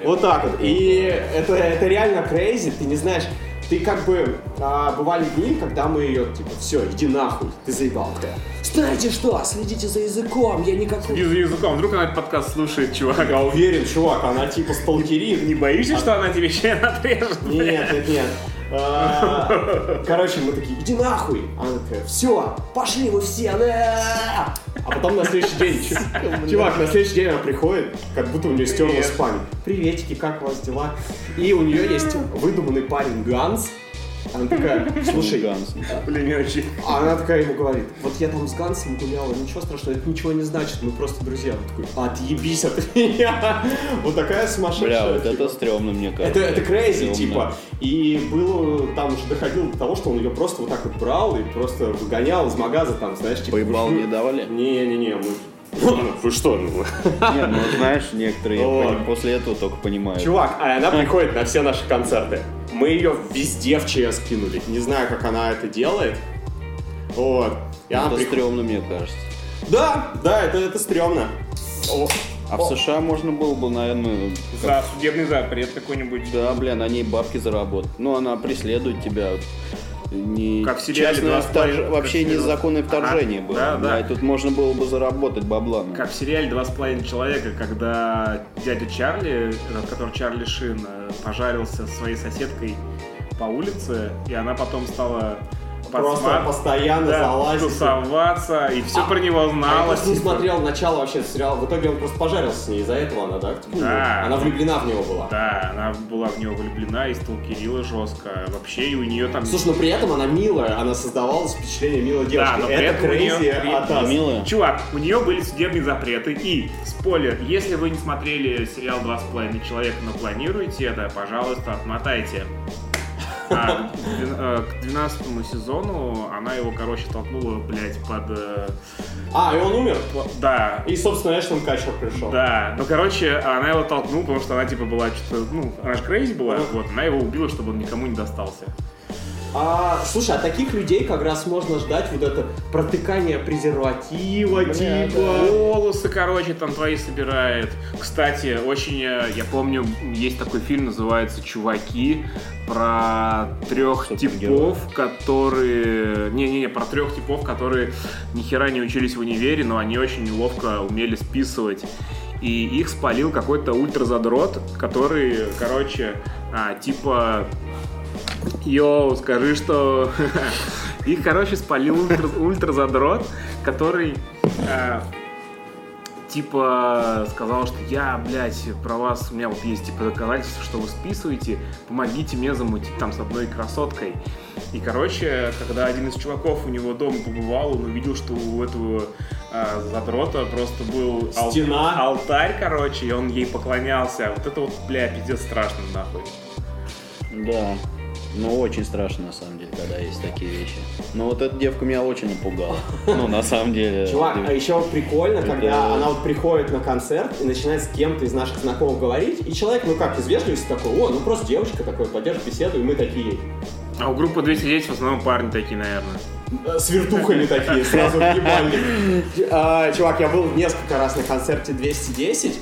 Вот так вот. И это, это реально крейзи, ты не знаешь, ты как бы, а, бывали дни, когда мы ее, типа, все, иди нахуй, ты заебал. Такая, Знаете что, следите за языком, я никакой... И за языком. Вдруг она этот подкаст слушает, чувак. Я уверен, чувак, она типа сталкерит. Не боишься, что она тебе член отрежет? Нет, нет, нет. А, Короче, мы такие, иди нахуй. Она такая, все, пошли вы все. да». А потом на следующий день, чу- чувак, на следующий день она приходит, как будто у нее стерлась память. Приветики, как у вас дела? И у нее есть выдуманный парень Ганс. Она такая, слушай, Ганс. Блин, не очень. а она такая ему говорит, вот я там с Гансом гуляла, ничего страшного, это ничего не значит, мы просто друзья. Он такой, отъебись от меня. Вот такая сумасшедшая. Бля, вот типа. это стрёмно, мне кажется. Это, это crazy, Стрёмно. типа. И было, там уже доходило до того, что он ее просто вот так вот брал и просто выгонял из магаза, там, знаешь, типа... Поебал вы- не давали? Не-не-не, мы... Вы что, ну? Нет, ну знаешь, некоторые Вот. после этого только понимают. Чувак, а она приходит на все наши концерты. Мы ее везде в ЧС кинули. Не знаю, как она это делает. Вот. И она Это приходит. стрёмно, мне кажется. Да, да, это, это стрёмно. О, А в США можно было бы, наверное, За судебный запрет какой-нибудь. да, бля, на ней бабки заработать. Ну, она преследует тебя. Не Как сериале частное вторж- как Вообще сериале. незаконное вторжение Ага, было. да, да. И тут можно было бы заработать бабла. ну. Как в сериале «Два с половиной человека», когда дядя Чарли, этот, который Чарли Шин, э, пожарился со своей соседкой по улице, и она потом стала Просто постоянно да, залазить. тусоваться, и все А- про него А я знала. просто не смотрел начало вообще сериала. В итоге он просто пожарился с ней. Из-за этого она, да? Да. Она влюблена в него была. Да, она была в него влюблена и сталкерила жестко. Вообще, и у нее там... Слушай, но при этом она милая, она создавала впечатление милой девушки. но при Это этом у крейзи при- от нас. Милая. Чувак, у нее были судебные запреты и, спойлер, если вы не смотрели сериал «Два с половиной человека», но планируете это, пожалуйста, отмотайте. А, к э, к 12 сезону она его, короче, толкнула, блядь, под... э, А, и он умер. Да, И, собственно, Эштон Качер пришел. да. Ну, короче, она его толкнула, потому что она, типа, была что-то... Ну, она же крейзи была, вот. Она его убила, чтобы он никому не достался. А, слушай, от таких людей как раз можно ждать вот это протыкание презерватива, типа. Волосы, короче, там твои собирает. Кстати, очень, э, я помню, есть такой фильм, называется «Чуваки», про трех типов, которые... Не-не-не, про трех типов, которые ни хера не учились в универе, но они очень ловко умели списывать. И их спалил какой-то ультразадрот, который, короче, а, типа Йоу, скажи, что... Их, короче, спалил ультра, ультразадрот, который э, типа сказал, что я, блядь, про вас, у меня вот есть типа доказательства, что вы списываете, помогите мне замутить там с одной красоткой. И, короче, когда один из чуваков у него дома побывал, он увидел, что у этого э, задрота просто был ал- Стена. алтарь, короче, и он ей поклонялся. Вот это вот, бля, пиздец страшно, нахуй. Да. Ну, очень страшно, на самом деле, когда есть такие вещи. Но вот эта девка меня очень напугала. Ну, на самом деле. Чувак, а еще прикольно, когда она вот приходит на концерт и начинает с кем-то из наших знакомых говорить, и человек, ну как, из вежливости такой, о, ну просто девочка такой, поддержит беседу, и мы такие, А у группы 210 в основном парни такие, наверное. э, с вертухами такие, сразу въебали. А, Чувак, я был несколько раз на концерте 210,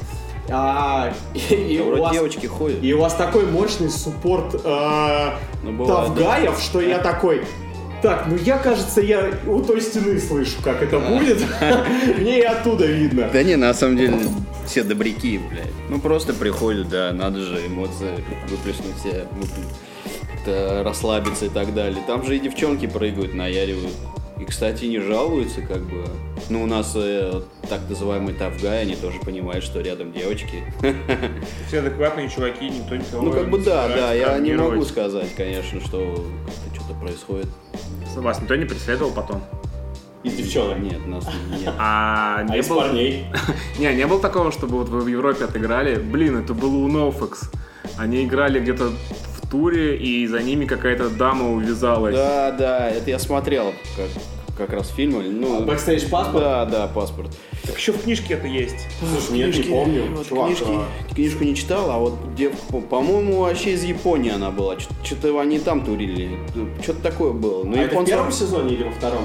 А, и, и Да, у вас, девочки ходят. и у вас такой мощный суппорт э, Ну, Тавгаев, что я такой... Так, ну я, кажется, я у той стены слышу, как это будет. Мне и оттуда видно. Да не, на самом деле все добряки, блядь. Ну просто приходят, да, надо же эмоции выплеснуть все, как-то расслабиться и так далее. Там же и девчонки прыгают, наяривают. И, кстати, не жалуются, как бы. Ну, у нас э, так называемый тавгай, они тоже понимают, что рядом девочки. Все адекватные чуваки, никто никого Ну, как бы да, да, я не могу сказать, конечно, что что-то происходит. Вас никто не преследовал потом? Из девчонок. Нет, нас нет. А, А не из было... парней? Не, не было такого, чтобы вот вы в Европе отыграли. Блин, это было у NoFX. Они играли где-то в туре, и за ними какая-то дама увязалась. Да, да, это я смотрел как, как раз фильм. Ну, Backstage Passport? Да, да, паспорт. Так еще в книжке это есть. Слушай, нет, не помню. Вот Чувак, книжки, а, книжку не читал, а вот по- по-моему, вообще из Японии она была. Что-то они там турили. Что-то такое было. Ну, а это в японцы- первом сезоне или во втором?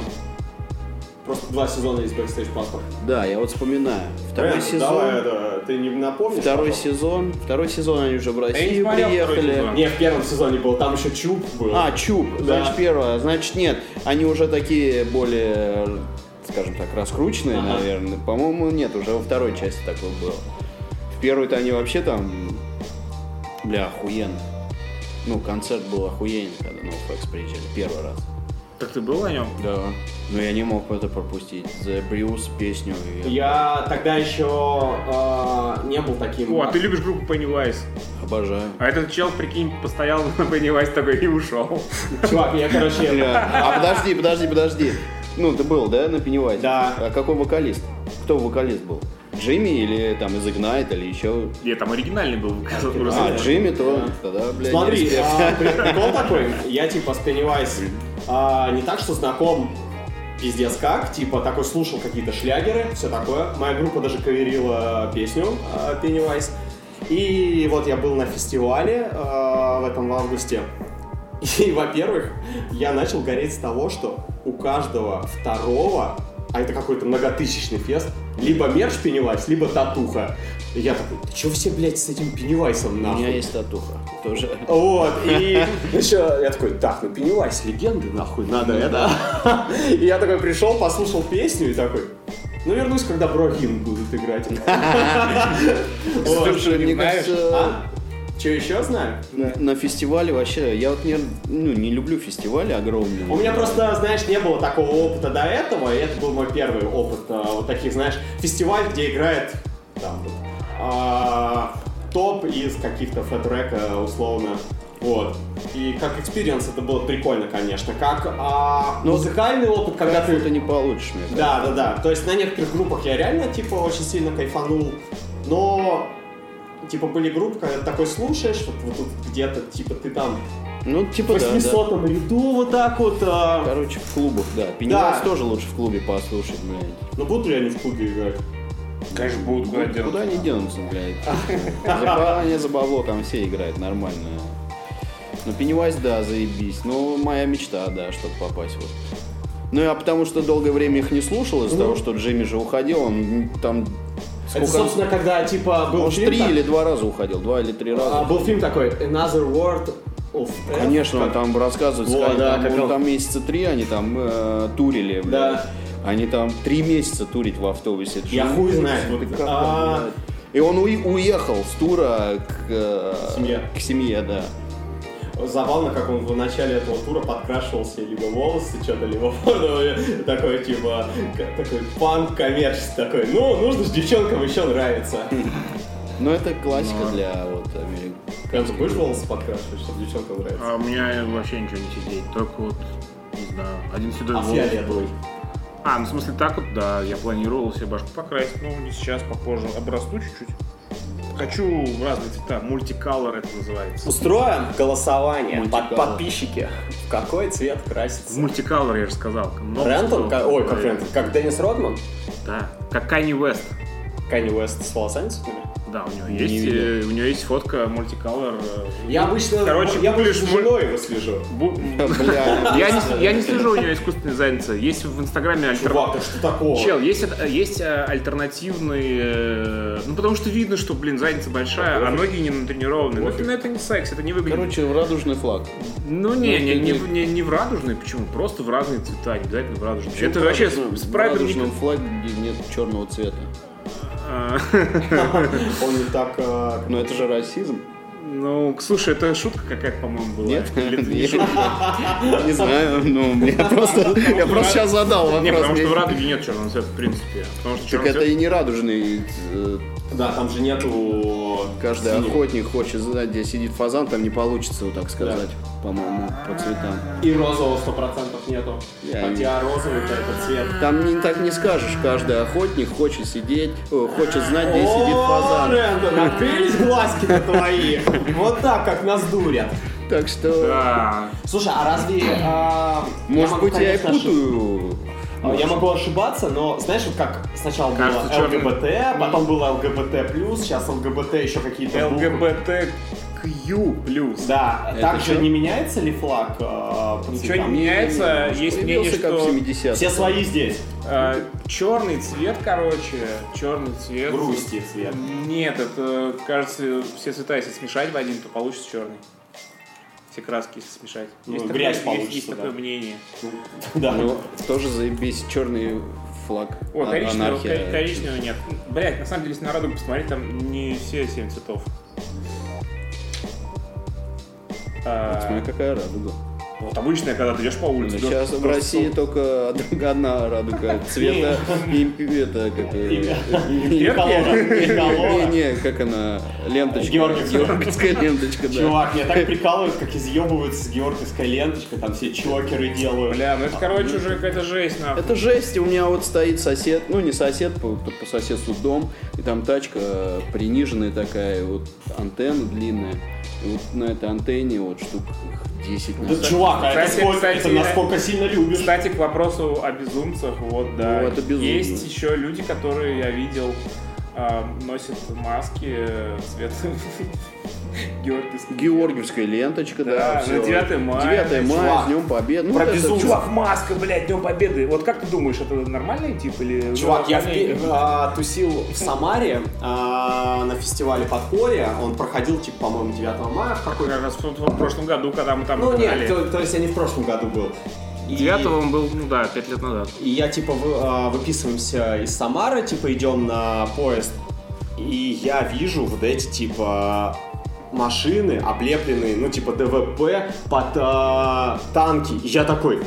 Просто два сезона есть Backstage Passport. Да, я вот вспоминаю. Второй Брэн, сезон. Давай, это, ты не напомнишь? Второй пожалуйста? сезон. Второй сезон они уже в Россию приехали. Не, в первом сезоне был, там еще Чуб был. А, Чуб, Да. значит, первое. Значит, нет, они уже такие более, скажем так, раскрученные, Ага. наверное. По-моему, нет, уже во второй части такое было. В первой-то они вообще там, бля, охуенно. Ну, концерт был охуенный, когда на FX приезжали, первый раз. Так ты был на нем? Да. Но я не мог это пропустить. The Bruce песню. и Я тогда еще э, не был таким... О, а ты любишь группу Pennywise. Обожаю. А этот чел, прикинь, постоял на Pennywise такой и ушел. Чувак, я, короче... А подожди, подожди, подожди. Ну, ты был, да, на Пеннивайзе? Да. А какой вокалист? Кто вокалист был? Джимми или там из Ignite или еще? Нет, там оригинальный был. А, Джимми, то тогда, бля, не Смотри, а, при- прикол такой, я типа с Pennywise а, не так, что знаком пиздец как, типа такой слушал какие-то шлягеры, все такое. Моя группа даже каверила песню а, Pennywise. И вот я был на фестивале а, в этом в августе. И, во-первых, я начал гореть с того, что у каждого второго, а это какой-то многотысячный фест, либо мерч Pennywise, либо татуха. И я такой, ты чё все, блядь, с этим Пеннивайсом У нахуй? меня есть татуха. Тоже. Вот, и еще я такой, так, ну Пеннивайз, легенды, нахуй, надо это. И я такой пришел, послушал песню и такой, ну вернусь, когда Брохин будут играть. Слушай, мне кажется, Че еще знаю? на- на фестивале вообще, я вот не, ну, не люблю фестивали огромные. У меня просто, знаешь, не было такого опыта до этого, и это был мой первый опыт а, вот таких, знаешь, фестиваль, где играет там а, топ из каких-то Fat Wreck а условно. Вот. И как experience это было прикольно, конечно. Как а, Ну, музыкальный опыт, когда ты... ты не получишь, мне. Да, да, да. То есть на некоторых группах я реально, типа, очень сильно кайфанул. Но, типа, были группы, когда ты такой слушаешь, вот, вот тут где-то, типа, ты там Ну, в типа, да, да. 800 ряду вот так вот. а, Короче, в клубах, да. Пеннивайз Да. тоже лучше в клубе послушать, блядь. Ну будут ли они в клубе играть? Конечно, будут куда Куда, куда они денутся, блядь? За ба- они за бабло там все играют нормально. Ну, Пеннивайз, да, заебись. Ну, моя мечта, да, чтобы попасть вот. Ну, я потому что долгое время их не слушал из-за Ну. того, что Джимми же уходил, он там... Это, сколько- собственно, когда, типа, был ж фильм... три так- или два раза уходил, два или три раза. а, был фильм такой, Another World of F. Конечно, он Как- там рассказывает, Вот, сказали, да, там, как он там месяца три, они там э, турили, блядь. Да. Они там три месяца турить в автобусе. Это Я же- хуй знает. А? И он уехал с тура к, э, Семье. к семье, да. Забавно, как он в начале этого тура подкрашивался либо волосы, что-то, либо ну, такой, типа, такой панк коммерческий такой. Ну, нужно же девчонкам еще нравится. Но это классика для вот Америки. Прям ты будешь волосы подкрашивать, чтобы девчонкам нравится? А у меня вообще ничего не сидеть. Только вот, не знаю, один седой А волос фиолетовый? А, ну в смысле так вот, да, я планировал себе башку покрасить, ну не сейчас, попозже, обрасту чуть-чуть. Хочу в разные цвета, мультиколор это называется. Устроим голосование под подписчики. В какой цвет красится? мультиколор, я же сказал. Рентон? Ой, как Рентон? Как Деннис Родман? Да, как Канни Уэст. Канни Уэст с волосами цветными? Да, у него Не есть, видел. э, у него есть фотка мультиколор. э, Я обычно, Короче, я больше женой его слежу. бу- Бля, Я не, я не слежу у него искусственной задницы. Есть в Инстаграме альтер... Чувак, да что такого? Чел, есть, есть э, альтернативный... э, Ну, потому что видно, что, блин, задница большая, а ноги не натренированные. Ну, это, это не секс, это не выглядит. Короче, в радужный флаг. ну, не, не, не, не- в- не, в радужный, почему? Просто в разные цвета, не обязательно в радужный. Почему это вообще радужный- с, с в прайдом не- радужном флаге нет черного цвета. А, Он не так... э, Но это же расизм. Ну, слушай, это шутка какая-то, по-моему, была. Нет? Или это не Нет. шутка? Не знаю, ну, мне просто, я просто сейчас задал Не, потому вопрос. что в радуге нет черного цвета, в принципе. Потому Так это и не радужный. Э, Да, там же нету... Каждый синего. охотник хочет знать, где сидит фазан, там не получится, вот так сказать, по-моему, по цветам. И розового сто процентов нету. Я Хотя розовый это этот цвет. Там не так не скажешь, каждый охотник хочет сидеть, о, хочет знать, где сидит О, фазан. Рэндон, открылись глазки-то твои. Вот так, как нас дурят. Так что, Да. Слушай, а разве... а, может быть, я и путаю. А, Я могу ошибаться, но знаешь, вот как сначала Кажется, было ЛГБТ, потом было ЛГБТ+, сейчас ЛГБТ еще какие-то буквы. ЛГБТК плюс. Да, Это также чё? не меняется ли флаг э, Ничего не меняется. Есть мнение, что 70 Все свои здесь. черный цвет, короче, черный цвет. Грусти цвет. Нет, это, кажется, все цвета, если смешать в один, то получится черный. Все краски, смешать. Ну, Есть грязь такое, есть- получится, есть да. такое мнение. Да. Ну, тоже заебись, черный флаг. О, коричневого, анархия. коричневого нет. Блять, на самом деле, если на радугу посмотреть, там не все семь цветов. А, Смотри, какая радуга. Вот обычная, когда ты идешь по улице. идёшь Сейчас в России только одна радуга цвета и это как не не как она ленточка Георгиевская. ленточка да Чувак, меня так прикалывают, как изъебываются с георгиевской ленточкой, там все чокеры делают. Бля, ну это, короче, уже какая-то жесть, нахуй. это жесть, у меня вот стоит сосед, ну не сосед, по, по соседству дом, и там тачка приниженная такая, вот антенна длинная, и вот на этой антенне вот штук 10 Да, наверное. чувак, а это Кстати, сколько, кстати, это насколько сильно любишь? Кстати, к вопросу о безумцах, вот, да. Ну, это безумие. Есть еще люди, которые я видел а, носят маски э, цвета георгиевской. Георгиевская ленточка, да, Да, на 9 мая. 9 мая, Чувак, с Днем Победы. Ну, про это безумцев. чувак, маска, блядь, Днем Победы. Вот как ты думаешь, это нормальный тип или... Чувак, я в а, тусил в Самаре а, на фестивале Подполья. Он проходил, типа, по-моему, 9 мая в какой-то... Как раз в, в прошлом году, когда мы там Ну играли. нет, то, то есть я не в прошлом году был. И- Девятого он был, ну да, пять лет назад. И я, типа, вы- а, выписываемся из Самары, типа, идем на поезд. И я вижу вот эти, типа, машины, облепленные, ну, типа, ДВП под а, танки. И я такой,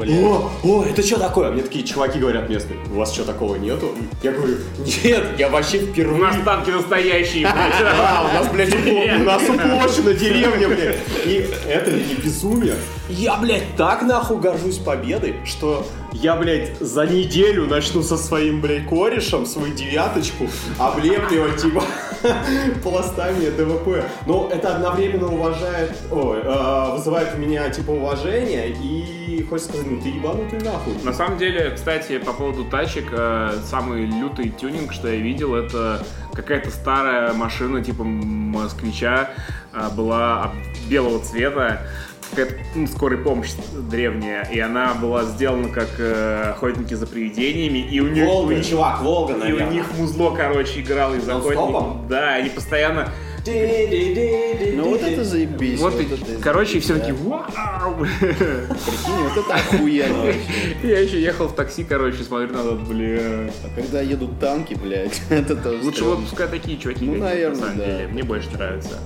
о, о, это что такое? Мне такие чуваки говорят местные, у вас что такого нету? Я говорю, нет, я вообще У впервые. нас танки настоящие, блядь. Да, у нас, блядь, у, у нас уплощена деревня, блядь. И это не безумие? Я, блядь, так нахуй горжусь победой, что я, блядь, за неделю начну со своим, блядь, корешем свою девяточку облепливать, типа, пластами ДВП. Но это одновременно уважает, ой, э, вызывает у меня, типа, уважение и хочется сказать, ну ты ебанутый нахуй. На самом деле, кстати, по поводу тачек, э, самый лютый тюнинг, что я видел, это какая-то старая машина типа москвича э, была белого цвета, какая-то ну, скорая помощь древняя, и она была сделана как э, охотники за привидениями, и у них, у Волга, них- чувак, Волга, и наверное. у них музло, короче, играло из охотников. Да, они постоянно... Ну вот это заебись. Вот, и, это короче, и все да. такие, вау! Прикинь, вот это охуенно вообще. Я еще ехал в такси, короче, смотрю на этот, бля... А когда едут танки, блядь, это тоже Лучше вот пускай такие чуваки Ну, наверное, на самом да. деле. Мне больше нравится.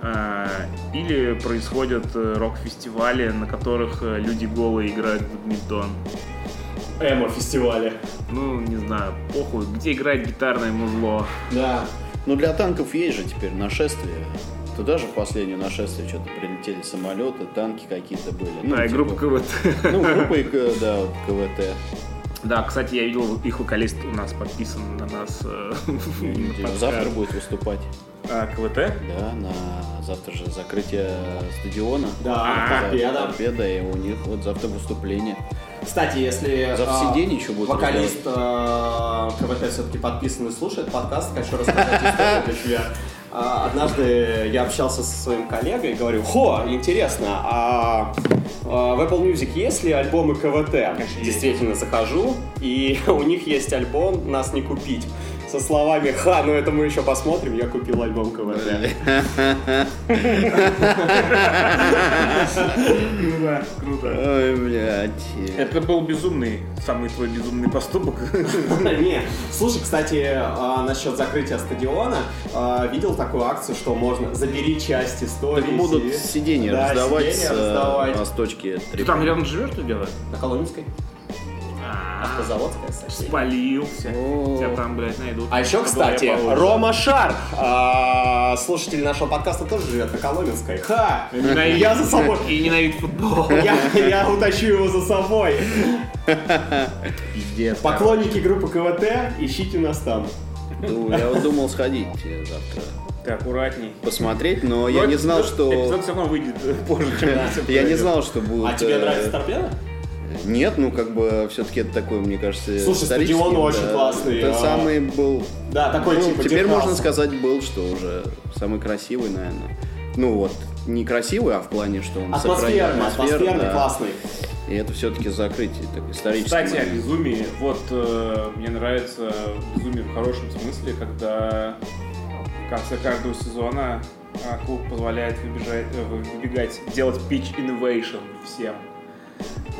А, Или происходят э, рок-фестивали, на которых э, люди голые играют в бадминтон. Эмо-фестивале. Ну, не знаю, похуй, где играет гитарное музло. Да. Ну для танков есть же теперь нашествие. Туда же в последнее нашествие что-то прилетели самолеты, танки какие-то были. Ну, да, и типа, группа КВТ. Ну, группа, и да, вот КВТ. Да, кстати, я видел, их вокалист у нас подписан на нас. э, на Завтра будет выступать. А, КВТ? Да, на завтра же закрытие стадиона. Да, А, торпеда. Торпеда, и у них вот завтра выступление. Кстати, если За а, все день еще будет вокалист э, КВТ все-таки подписан и слушает подкаст, хочу рассказать историю для тебя. А, Однажды я общался со своим коллегой и говорю, хо, интересно, а, в Apple Music есть ли альбомы КВТ? есть. Действительно захожу, и у них есть альбом «Нас не купить». Со словами «Ха, ну это мы еще посмотрим», я купил альбом КВТ. Круто, круто. Ой, блядь. Это был безумный, самый твой безумный поступок. Не, слушай, кстати, а, насчет закрытия стадиона, а, видел такую акцию, что можно забери часть истории. Так будут сиденья Да, раздавать с э, восточки. Ты там рядом живешь, что делать? На Коломенской? Автозаводская, кстати. Спалился. О. Тебя там, блядь, найдут. А еще, кстати. Рома Шар, а, слушатель нашего подкаста, тоже живет на Коломенской. Ха! Ненавидит- Я за собой. И ненавидит футбол. Я, я утащу его за собой. Пиздец. Поклонники группы КВТ, ищите нас там. Ну, я вот думал сходить э, завтра Ты аккуратней. посмотреть, но я Но не знал, Эпизод что... все равно выйдет позже, чем Да. Я не знал, что будет... А тебе э, нравится торпеда? Нет, ну как бы все-таки это такой, мне кажется, Слушай, исторический, стадион очень да. классный, Это а. самый был... Да, такой ну, типа теперь можно сказать был, что уже самый красивый, наверное. Ну вот, не красивый, а в плане, что он Атмосферный, атмосферу, атмосферный, да. классный. И это все-таки закрытие, так, исторический Кстати, о момент. безумии. Вот э, мне нравится безумие в хорошем смысле, когда в конце каждого сезона а, клуб позволяет выбежать, э, вы- выбегать, делать pitch innovation всем.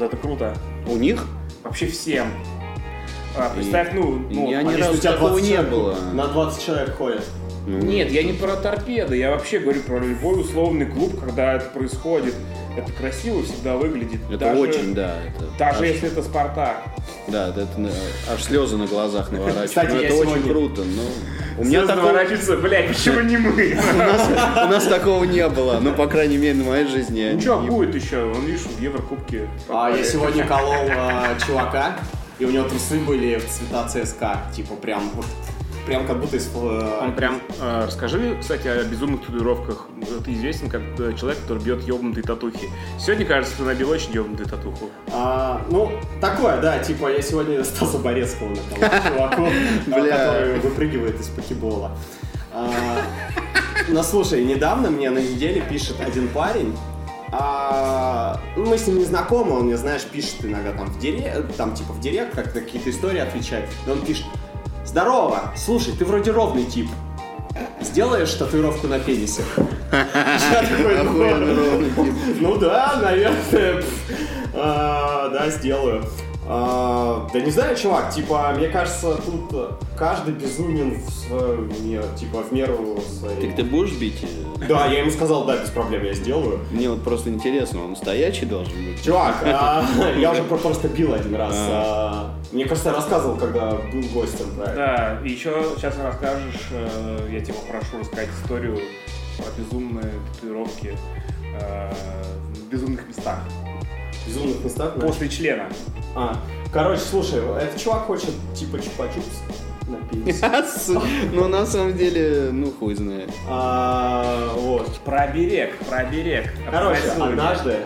Это круто. У них? Вообще всем. А, представь, ну, ну, Я ни разу такого 20 не было. На 20 человек ходят. Ну, Нет, я не про торпеды, я вообще говорю про любой условный клуб, когда это происходит. Это красиво всегда выглядит. Это Даже- очень, да. Это Даже аж- если это Спартак. Да, это, это, аж слезы на глазах наворачивают. Кстати, Ну, это очень круто. Но у меня Слезы такого, наворачиваются, блядь, почему не мы? у, нас, такого не было. Ну, по крайней мере, в моей жизни. Ну что, не- будет еще? Вон, видишь, в Еврокубке. А, я сегодня колол а, чувака, и у него трусы были в цвета ЦСКА. Типа прям вот прям как будто из... э, Он прям, э, расскажи, кстати, о безумных татуировках. Ты известен как э, человек, который бьет ебнутые татухи. Сегодня, кажется, ты набил очень ебнутую татуху. А, ну, такое, да, типа я сегодня Стаса Борецкого наколол чуваку, который выпрыгивает из покебола. А, Ну, слушай, недавно мне на неделе пишет один парень, а, ну, мы с ним не знакомы, он мне, знаешь, пишет иногда там в директ, там типа в директ, как какие-то истории отвечает. И он пишет, здорово, слушай, ты вроде ровный тип. Сделаешь татуировку на пенисе? Я такой, ну, ну да, наверное. а, Да, сделаю. А, Да не знаю, чувак, типа, мне кажется, тут каждый безумен в своем типа, в меру своей. Так ты будешь бить? э? Да, я ему сказал, да, без проблем, я сделаю. Мне вот просто интересно, он стоячий должен быть? Чувак, а, я уже про- просто бил один раз. а, Мне кажется, я рассказывал, когда был гостем, правильно? Да, и еще сейчас расскажешь, э, я тебя попрошу рассказать историю про безумные татуировки э, в безумных местах. Безумных местах. знаешь. После члена. А, короче, слушай, этот чувак хочет, типа, чупа-чупс на пенисе. Ну, на самом деле, ну, хуй знает. А, Вот. Про оберег. Короче, однажды...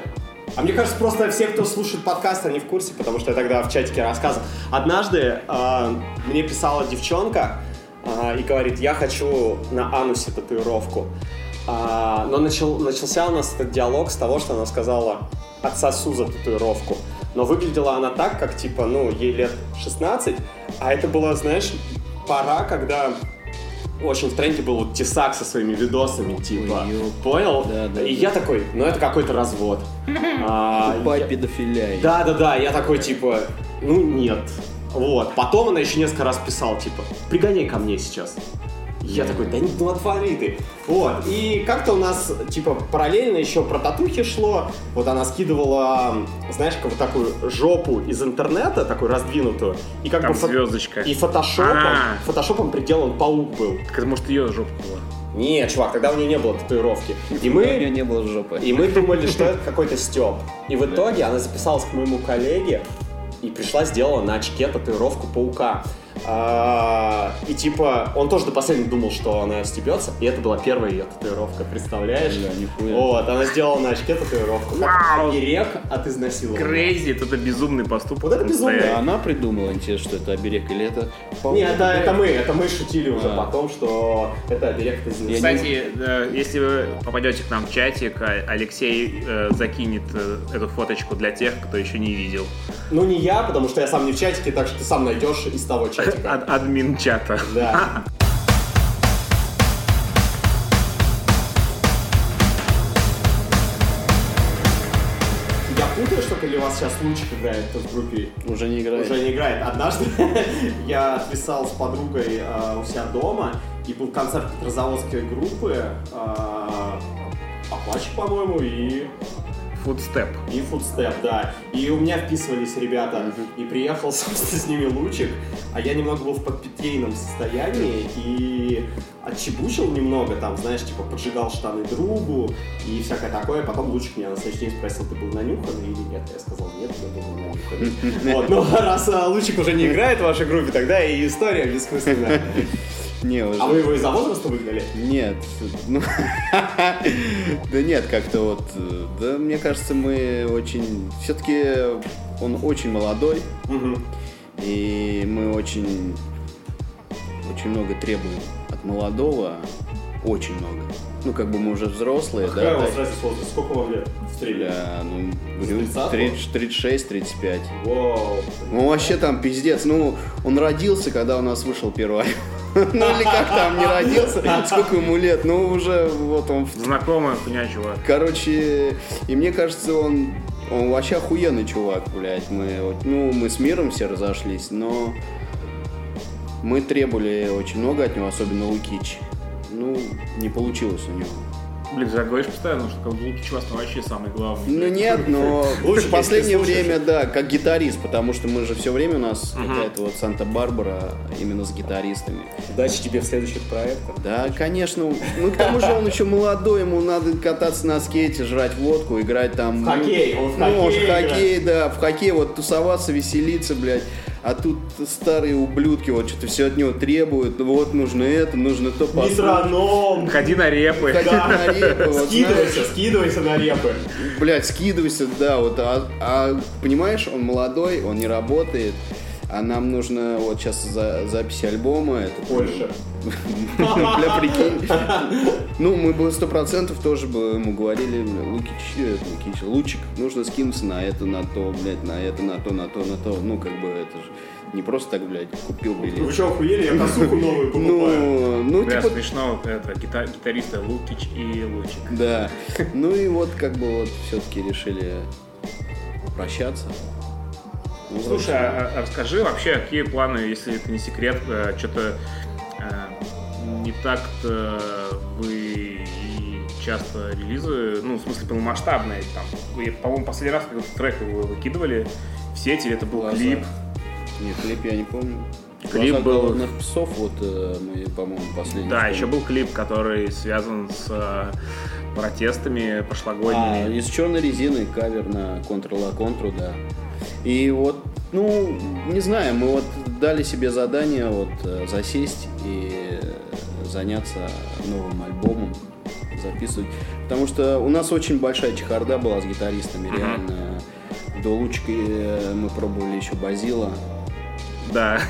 А мне кажется, просто все, кто слушает подкаст, они в курсе, потому что я тогда в чатике рассказывал. Однажды а, мне писала девчонка а, и говорит, я хочу на анусе татуировку. А, но начал, начался у нас этот диалог с того, что она сказала отсосу за татуировку. Но выглядела она так, как типа, ну, ей лет 16, а это была, знаешь, пора, когда очень в тренде был вот Тесак со своими видосами, типа, Ой, понял? Да, да, и да. я такой, ну это какой-то развод. А, Тупая я- педофилия. Да, да, да, я такой, типа, ну нет. Вот, потом она еще несколько раз писала, типа, пригоняй ко мне сейчас. Я такой, да ну отвали. Вот, и как-то у нас, типа, параллельно еще про татухи шло. Вот она скидывала, знаешь, как вот такую жопу из интернета, такую раздвинутую. И как Там бы фо- звездочка. И фотошопом, А. фотошопом приделан паук был. Так это может ее жопа была. Нет, чувак, тогда у нее не было татуировки. И У меня мы, не было жопы. и мы думали, что это какой-то степ. И в итоге она записалась к моему коллеге и пришла, сделала на очке татуировку паука. А, и типа, он тоже до последнего думал, что она стебется. И это была первая ее татуировка, представляешь? Бля, нихуя. Вот, она сделала на очке татуировку. Вау. Оберег от изнасилования. Крейзи, это безумный поступок. Вот это безумно. А она придумала, интересно, что это оберег или это... Не, это, это мы, это мы шутили уже А. потом, что это оберег от изнасилования. Кстати, э, если вы попадете к нам в чатик, а- Алексей э, закинет э, эту фоточку для тех, кто еще не видел. Ну не я, потому что я сам не в чатике, так что ты сам найдешь из того чатика. Ад- админ чата. Да. Я путаю что-то или у вас сейчас Лучик играет в группе? Уже не играет. Уже не играет. Однажды я отписал с подругой э, у себя дома, и был концерт петрозаводской группы э, Апачи, по-моему, и Фудстеп. и фудстеп, да. И у меня вписывались ребята, и приехал, собственно, с ними Лучик, а я немного был в подпитейном состоянии, и отчебучил немного, там, знаешь, типа, поджигал штаны другу и всякое такое. Потом Лучик меня на следующий день спросил, ты был нанюханный или нет? Я сказал, нет, я был нанюханный. Вот, ну, раз а, Лучик уже не играет в вашей группе, тогда и история бессмысленная. Не, уже... А вы его из-за возраста выгнали? Нет, ну, да нет, как-то вот, э, да, мне кажется, мы очень, все-таки он очень молодой, и мы очень, очень много требуем от молодого, очень много. Ну, как бы мы уже взрослые, Какая у да, вас разница в возрасте? Сколько вам лет стриме? бля, ну, говорю, С 30-го? 30 36, 35. Вау. Ну, вообще там пиздец. Ну, он родился, когда у нас вышел первый. Ну, или как там, не родился, сколько ему лет, ну, уже вот он в Знакомая хуйня, чувак. Короче, и мне кажется, он, он вообще охуенный чувак, блядь. Мы, ну, мы с миром все разошлись, но мы требовали очень много от него, особенно Лукич. Ну, не получилось у него. Блин, ты так говоришь постоянно, что вас там вообще самый главный. Ну нет, но в последнее время, да, как гитарист, потому что мы же все время у нас какая-то вот Санта-Барбара именно с гитаристами. Удачи тебе в следующих проектах. Да, конечно. Ну, к тому же он еще молодой, ему надо кататься на скейте, жрать водку, играть там... В хоккей, он в ну, хоккей в хоккей, да, в хоккей вот тусоваться, веселиться, блядь. А тут старые ублюдки вот что-то все от него требуют. Ну, Вот нужно это, нужно то. Метроном. Ходи на репы. Ходи на репы, вот, Скидывайся, скидывайся на репы. Блядь, скидывайся, да, вот, а, а, понимаешь, он молодой, он не работает, а нам нужно вот сейчас за, запись альбома. Это, Польша. Бля, прикинь. Ну, мы бы сто процентов тоже бы ему говорили, бля, Лукич, э, Лукич, Лучик, нужно скинуться на это, на то, блядь, на это, на то, на то, на то. Ну, как бы это же не просто так, блядь, купил Вы билет. что, охуели? Я косуху новую покупаю. Ну, ну, Бля, типа, смешно, это, гита- гитаристы Лукич и Лучик. да. Ну и вот как бы вот все-таки решили прощаться. Ну, Слушай, а, а расскажи вообще, какие планы, если это не секрет, что-то не так-то вы и часто релизы, ну, в смысле, полномасштабные, там, вы, по-моему, последний раз, когда трек вы выкидывали в сети, это был Глаза. клип, Нет, клип я не помню. Клип Глаза был- голодных псов, вот э, мы, по-моему, последний. да, вспомнили. еще был клип, который связан с э, протестами А, прошлогодними. из черной резины кавер на Ctrl-A, Ctrl, да. И вот, ну, не знаю, мы вот дали себе задание вот э, засесть и заняться новым альбомом, записывать. Потому что у нас очень большая чехарда была с гитаристами, реально. До Лучки э, мы пробовали еще Базила. Да,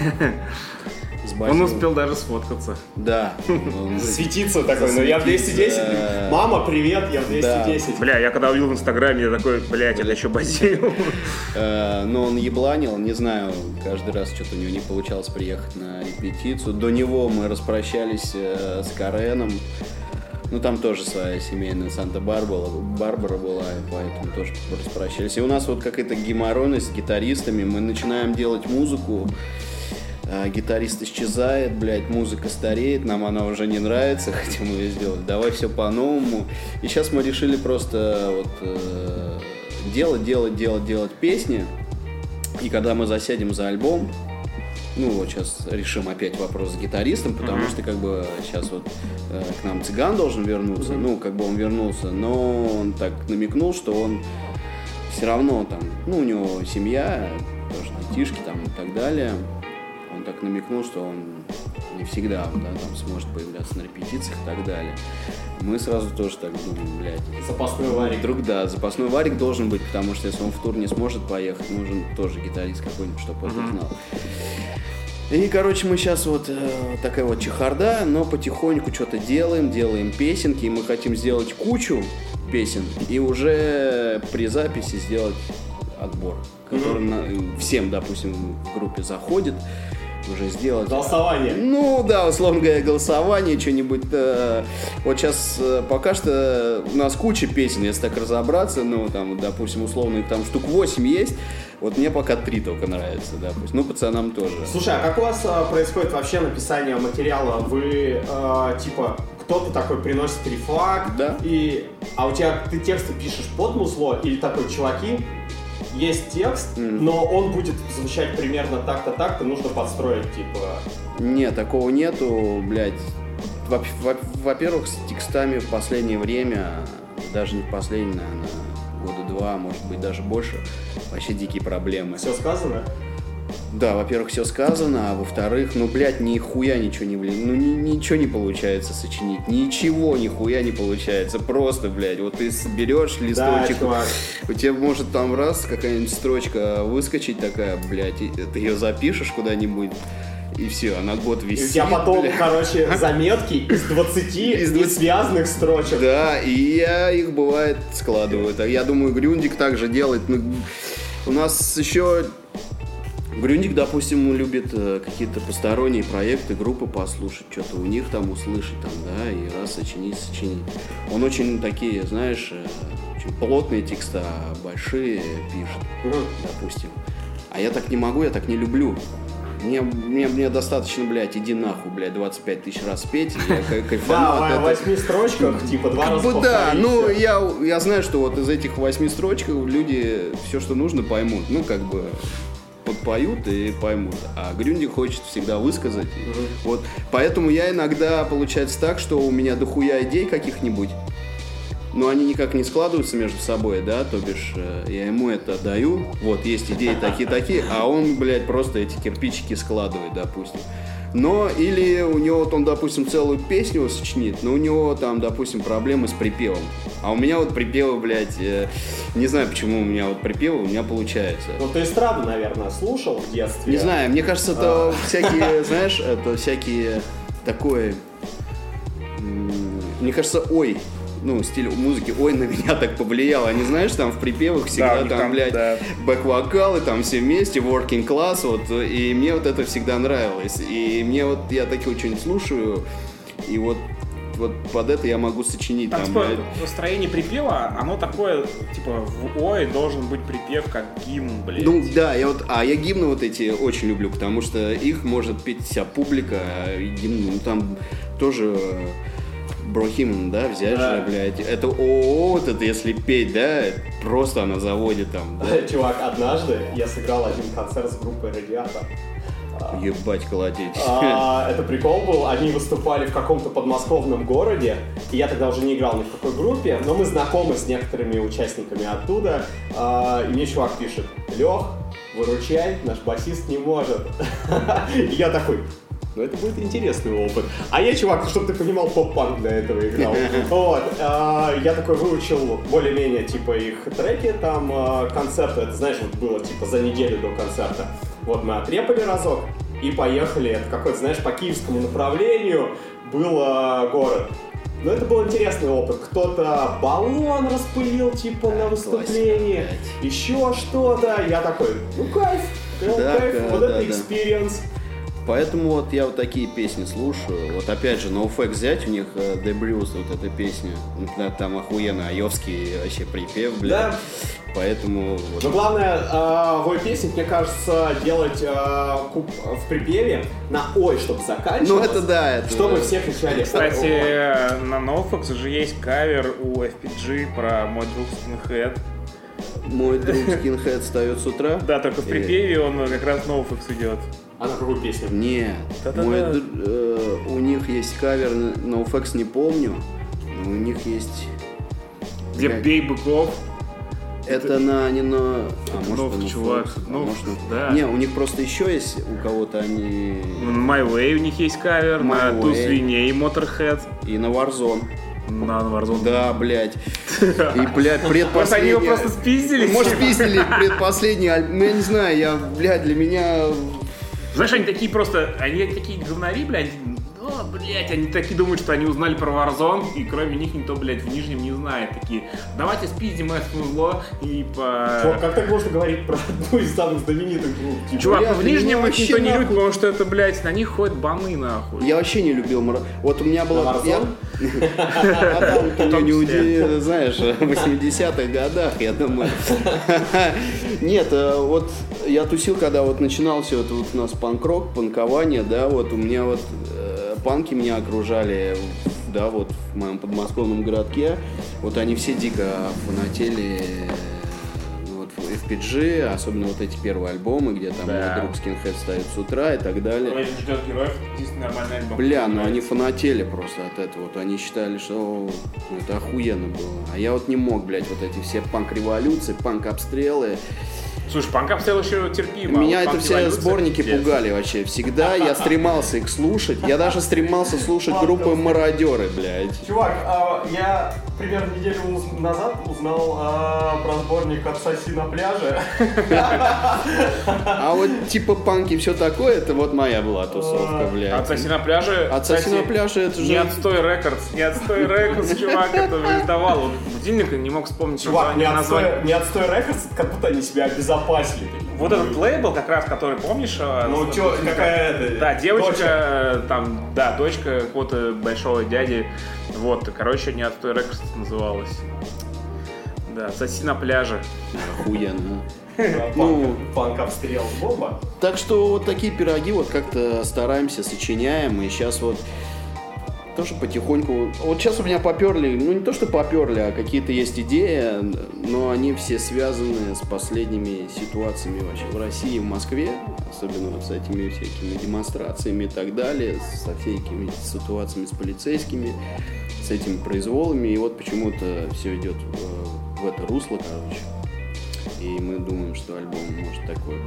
он успел даже сфоткаться. Да. Светиться такой, ну я в 210. Да. Мама, привет, я в 210. Бля, я когда увидел в Инстаграме, я такой, блядь, это еще базил. Э, Но он ебланил, не знаю, каждый раз что-то у него не получалось приехать на репетицию. До него мы распрощались э, с Кареном. Ну, там тоже своя семейная Санта-Барбара Барбара была, и поэтому тоже распрощались. И у нас вот какая-то геморройность с гитаристами. Мы начинаем делать музыку, а гитарист исчезает, блядь, музыка стареет, нам она уже не нравится, хотим ее сделать. Давай все по-новому. И сейчас мы решили просто вот э, делать, делать, делать, делать песни. И когда мы засядем за альбом, ну вот сейчас решим опять вопрос с гитаристом, потому Мгм. что как бы сейчас вот э, к нам цыган должен вернуться, ну как бы он вернулся, но он так намекнул, что он все равно там, ну у него семья, тоже детишки там и так далее. Намекнул, что он не всегда да, там сможет появляться на репетициях и так далее. Мы сразу тоже так думаем, блядь. Запасной варик. Вдруг, да, запасной варик должен быть, потому что если он в тур не сможет поехать, нужен тоже гитарист какой-нибудь, чтобы это знал. И, короче, мы сейчас вот э, такая вот чехарда, но потихоньку что-то делаем, делаем песенки, и мы хотим сделать кучу песен, и уже при записи сделать отбор, который на- всем, допустим, в группе заходит, уже сделать... Голосование. Ну да, условно говоря, голосование, что-нибудь. э, вот сейчас пока что у нас куча песен, если так разобраться, ну там, допустим, условно их там штук 8 есть. Вот мне пока три только нравятся, допустим. Ну, пацанам тоже. Слушай, а как у вас а, происходит вообще написание материала? Вы, а, типа, кто-то такой приносит рефак, Да. и, а у тебя ты тексты пишешь под музло, или такой, чуваки, есть текст, но он будет звучать примерно так-то, так-то, нужно подстроить, типа... Нет, такого нету, блядь. Во- во- Во-первых, с текстами в последнее время, даже не в последнее, наверное, года два, может быть, даже больше, вообще дикие проблемы. Все сказано? Да, во-первых, все сказано, а во-вторых, ну, блядь, нихуя ничего не, блин, ну, ни- ничего не получается сочинить, ничего нихуя не получается, просто, блядь, вот ты берешь Да, листочек, чувак. у тебя может там раз какая-нибудь строчка выскочить такая, блядь, и ты ее запишешь куда-нибудь, и все, она год И висит. у тебя потом, блядь. короче, заметки из 20 Из 20. несвязанных строчек. Да, и я их бывает складываю. Я думаю, Грюндик также делает. Ну, у нас еще Грюндик, допустим, любит э, какие-то посторонние проекты, группы послушать, что-то у них там услышать, там, да, и раз сочинить, сочинить. Он очень такие, знаешь, э, очень плотные текста, большие пишет, допустим. А я так не могу, я так не люблю. Мне, мне, мне достаточно, блядь, иди нахуй, блядь, 25 тысяч раз петь, я кай- кайфану Да, в восьми строчках, типа, два раза да, ну я, я знаю, что вот из этих восьми строчек люди все, что нужно, поймут. Ну, как бы подпоют и поймут. А Грюндик хочет всегда высказать. И Вот. Поэтому я иногда получается так, что у меня дохуя идей каких-нибудь, но они никак не складываются между собой, да, то бишь э, я ему это даю, вот есть идеи такие-такие, а он, блядь, просто эти кирпичики складывает, допустим. Но или у него, вот он, допустим, целую песню сочинит, но у него там, допустим, проблемы с припевом. А у меня вот припевы, блядь, э, не знаю, почему у меня вот припевы у меня получается. Ну, ты эстраду, наверное, слушал в детстве. Не знаю, мне кажется, это всякие, знаешь, это всякие такое... Мне кажется, ой, ну, стиль музыки, ой, на меня так повлияло. Они, знаешь, там в припевах всегда них там, там, блядь, да. бэк-вокалы, там все вместе, working class, вот, и мне вот это всегда нравилось. И мне вот, я такие что-нибудь слушаю, и вот, вот под это я могу сочинить Там, там, типа, блядь. настроение припева, оно такое, типа, в ой должен быть припев как гимн, блядь. Ну да, я вот, а я гимны вот эти очень люблю, потому что их может петь вся публика, и гимны, ну там тоже Брохиман, да, взять Да. же, блядь, это о вот это если петь, да, просто она заводит там, да, Чувак, однажды я сыграл один концерт с группой Радиатор. ебать колотить. А, это прикол был, они выступали в каком-то подмосковном городе, и я тогда уже не играл ни в какой группе, но мы знакомы с некоторыми участниками оттуда, А, и мне чувак пишет, Лех, выручай, наш басист не может. И я такой, ну это будет интересный опыт. А я, чувак, чтобы ты понимал, поп-панк для этого играл. Вот. а, Я такой выучил более-менее, типа, их треки, там, а, концерты. Это, знаешь, вот было, типа, за неделю до концерта. Вот мы отрепали разок и поехали. Это какой-то, знаешь, по киевскому направлению был а, город. Но это был интересный опыт. Кто-то баллон распылил, типа, на выступлении. Еще что-то. Я такой, ну кайф, ну, кайф, вот это да. Поэтому вот я вот такие песни слушаю. Вот опять же, NoFX взять, у них э, The Blues, вот эта песня. Да, Там охуенно айовский вообще припев, блядь. Да. Поэтому вот. Но главное а, в песне, мне кажется, делать а, куп- в припеве на ой, чтобы заканчивалось. Ну это да, это Чтобы да. все кричали. Кстати, «Ой». на NoFX же есть кавер у FPG про мой друг Skinhead. Мой друг Skinhead встает с утра. Да, только в Э, припеве он как раз NoFX идет. А на какую песню? Нет, Да-да-да. мой др- э, у них есть кавер, NoFX не помню, но у них есть... Где бей быков. Это на не на. А, может, Нов, это на чувак, Fox, а может, на- да. Не, у них просто еще есть у кого-то они My Way у них есть кавер, на My Ту Way. свиней Motorhead, и на Warzone. на Warzone. Да, блядь. И, блядь, Может, они предпоследний... его просто спиздили? Может, пиздили предпоследний альбом. Ну, я не знаю, я, блядь, для меня... Знаешь, они такие просто, они такие говнари, блядь, о, блядь, они такие думают, что они узнали про Warzone, и кроме них никто, блядь, в Нижнем не знает. Такие, давайте спиздим это зло и по... Чувак, как так можно говорить про одну из самых знаменитых групп? Типа, Чувак, Блядь, в Нижнем их вообще никто не любит, нахуй- потому что это, блядь, на них ходят баны, нахуй. Я вообще не любил Мара... Вот у меня была... На я- уди- знаешь, в 80-х годах, я думаю. Нет, э, вот я тусил, когда вот начинал все это вот у нас панк-рок, панкование, да, вот у меня вот э, панки меня окружали, да, вот в моем подмосковном городке. Вот они все дико фанатели вот в FPG, особенно вот эти первые альбомы, где там Да. мой друг Skinhead стоит с утра и так далее. ждет героев, нормальный альбом. Бля, ну они фанатели просто от этого. Вот они считали, что ну, это охуенно было. А я вот не мог, блядь, вот эти все панк-революции, панк-обстрелы. Слушай, панк обстрел еще терпимо. Меня а вот это все панк-революция, сборники пиздец. пугали вообще. Всегда я стремался их слушать. Я даже стремался слушать группы мародеры, блядь. Чувак, а, я примерно неделю назад узнал а, про сборник «Отсоси на пляже». А вот типа панки все такое, это вот моя была тусовка, блядь. Отсоси на пляже. Отсоси на пляже, это же- Не отстой рекордс, не отстой рекордс, чувак, это издавал. Вот будильник не мог вспомнить Чувак, не название. отстой, не отстой рекордс, как будто они себя обезопасили. Вот этот лейбл, как раз, который, помнишь? э, Ну, с- чё, какая это? Да, девочка, дочка? э, там, да, дочка какого-то большого дяди. Вот, короче, не отстой рекордс называлась. Да, соси на пляже. Охуенно. Ну. панк- Панк-обстрел. Бомба. Так что вот такие пироги вот как-то стараемся, сочиняем, и сейчас вот тоже потихоньку... Вот сейчас у меня поперли, ну не то, что поперли, а какие-то есть идеи, но они все связаны с последними ситуациями вообще в России, в Москве, особенно вот с этими всякими демонстрациями и так далее, со всякими ситуациями с полицейскими, с этими произволами, и вот почему-то все идет в, это русло, короче. И мы думаем, что альбом может такой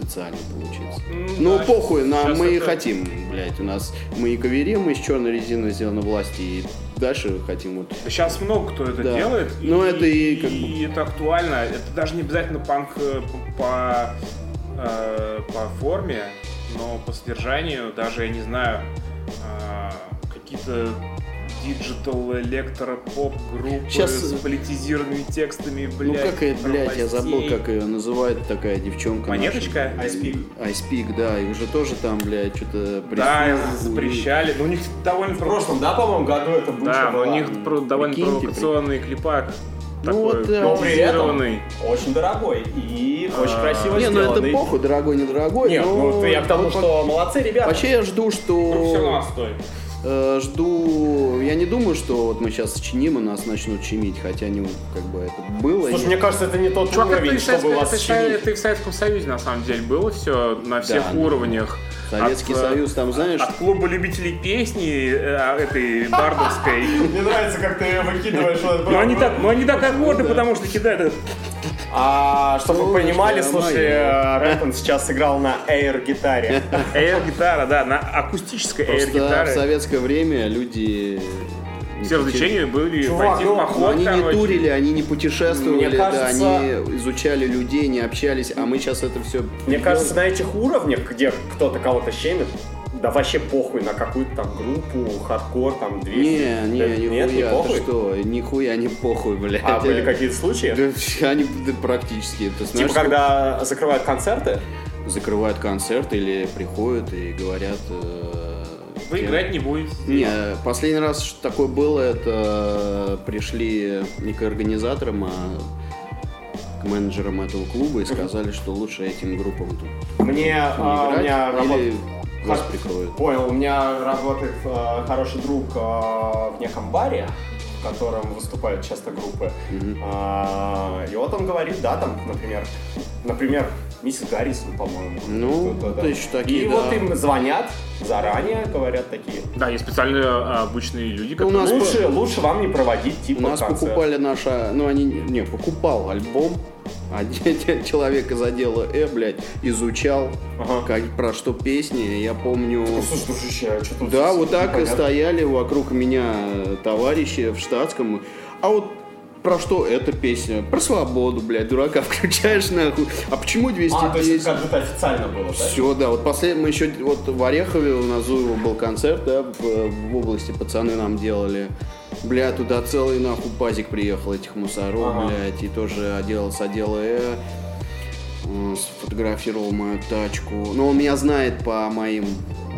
вот, социальный получиться. Ну, да, похуй, нам мы и это- хотим, блядь, у нас мы и каверим из черной резины сделаны власти, и дальше хотим вот Сейчас много кто это Да. делает. Ну, это и как и это актуально. Это даже не обязательно панк э, по, э, по форме, но по содержанию, даже, я не знаю, э, какие-то digital electro pop группы Щас- с политизированными текстами, Ну блядь. как это, блядь, я забыл, как ее называют, такая девчонка. Монеточка? IC3PEAK. IC3PEAK, да, и уже тоже там, блядь, что-то Да, запрещали. Ну, у них довольно В прошлом, да, по-моему, году это быча Да, у них довольно Прикиньте, провокационный клипак. Ну такой вот, да. Но при этом политизированный. очень дорогой и очень А, красиво Не, ну это сделанный. похуй, дорогой, не дорогой. Нет, но ну я к тому, вот что молодцы ребята. Вообще я жду, что... стоит. Э, жду... Я не думаю, что вот мы сейчас сочиним и нас начнут чимить, хотя не как бы это было. Слушай, мне кажется, это не тот Чувак, это и, уровень, в чтобы Советском- вас это, и чинить. это и в Советском Союзе на самом деле было все на всех да. уровнях. Советский От, э, Союз, там, знаешь... От клуба любителей песни э, этой бардовской. Мне нравится, как ты выкидываешь это. Но они так, но они так аккорды, потому что кидают этот А, чтобы вы понимали, слушай, э, Рэппен сейчас сыграл на эйр-гитаре. эйр-гитара, да, на акустической Просто в эйр-гитаре. советское время люди... не Все развлечения были Чувак, пойти в ну, поход, они не короче. турили, они не путешествовали, Мне кажется- да, они изучали людей, не общались, а мы сейчас это все... Мне кажется, на этих уровнях, где кто-то кого-то щемит, да вообще похуй на какую-то там группу, хардкор, там 200. Не, Да не, Нет, не нихуя, ты похуй? что, нихуя не похуй, блядь. А были какие-то случаи? Да, они да, практически, ты знаешь, Типа, когда закрывают концерты, закрывают концерт или приходят и говорят... э, Вы тем- играть не будете. Не, последний раз что такое было, это пришли не к организаторам, а к менеджерам этого клуба и сказали, что лучше этим группам тут мне, не а, у играть, меня или работает... вас прикроют. Понял, у меня работает э, хороший друг э, в неком баре, в котором выступают часто группы. Мгм. А, и вот он говорит, да, там, например, например, миссис Гаррисон, по-моему. Ну, то есть такие, И да. вот им звонят, заранее говорят такие. Да, есть специально а, обычные люди, У нас которые... Лучше, лучше вам не проводить типа У нас концерт. покупали наша, ну они, не, покупал альбом, один человек из отдела Э, блядь, изучал, Ага. как, про что песни, я помню... Ну, слушай, дружище, а что тут? Да, вот так непонятно? стояли вокруг меня товарищи в штатском. А вот про что эта песня? Про свободу, блядь, дурака включаешь нахуй. А почему 210? А, то есть это как будто официально было, да? Все, да, вот последний, мы еще, вот в Орехове у нас Зуева был концерт, да, в, в области пацаны нам делали. Бля, туда целый нахуй пазик приехал этих мусоров, Ага. блядь, и тоже одел с отдела Э, э, сфотографировал мою тачку. Но он меня знает по моим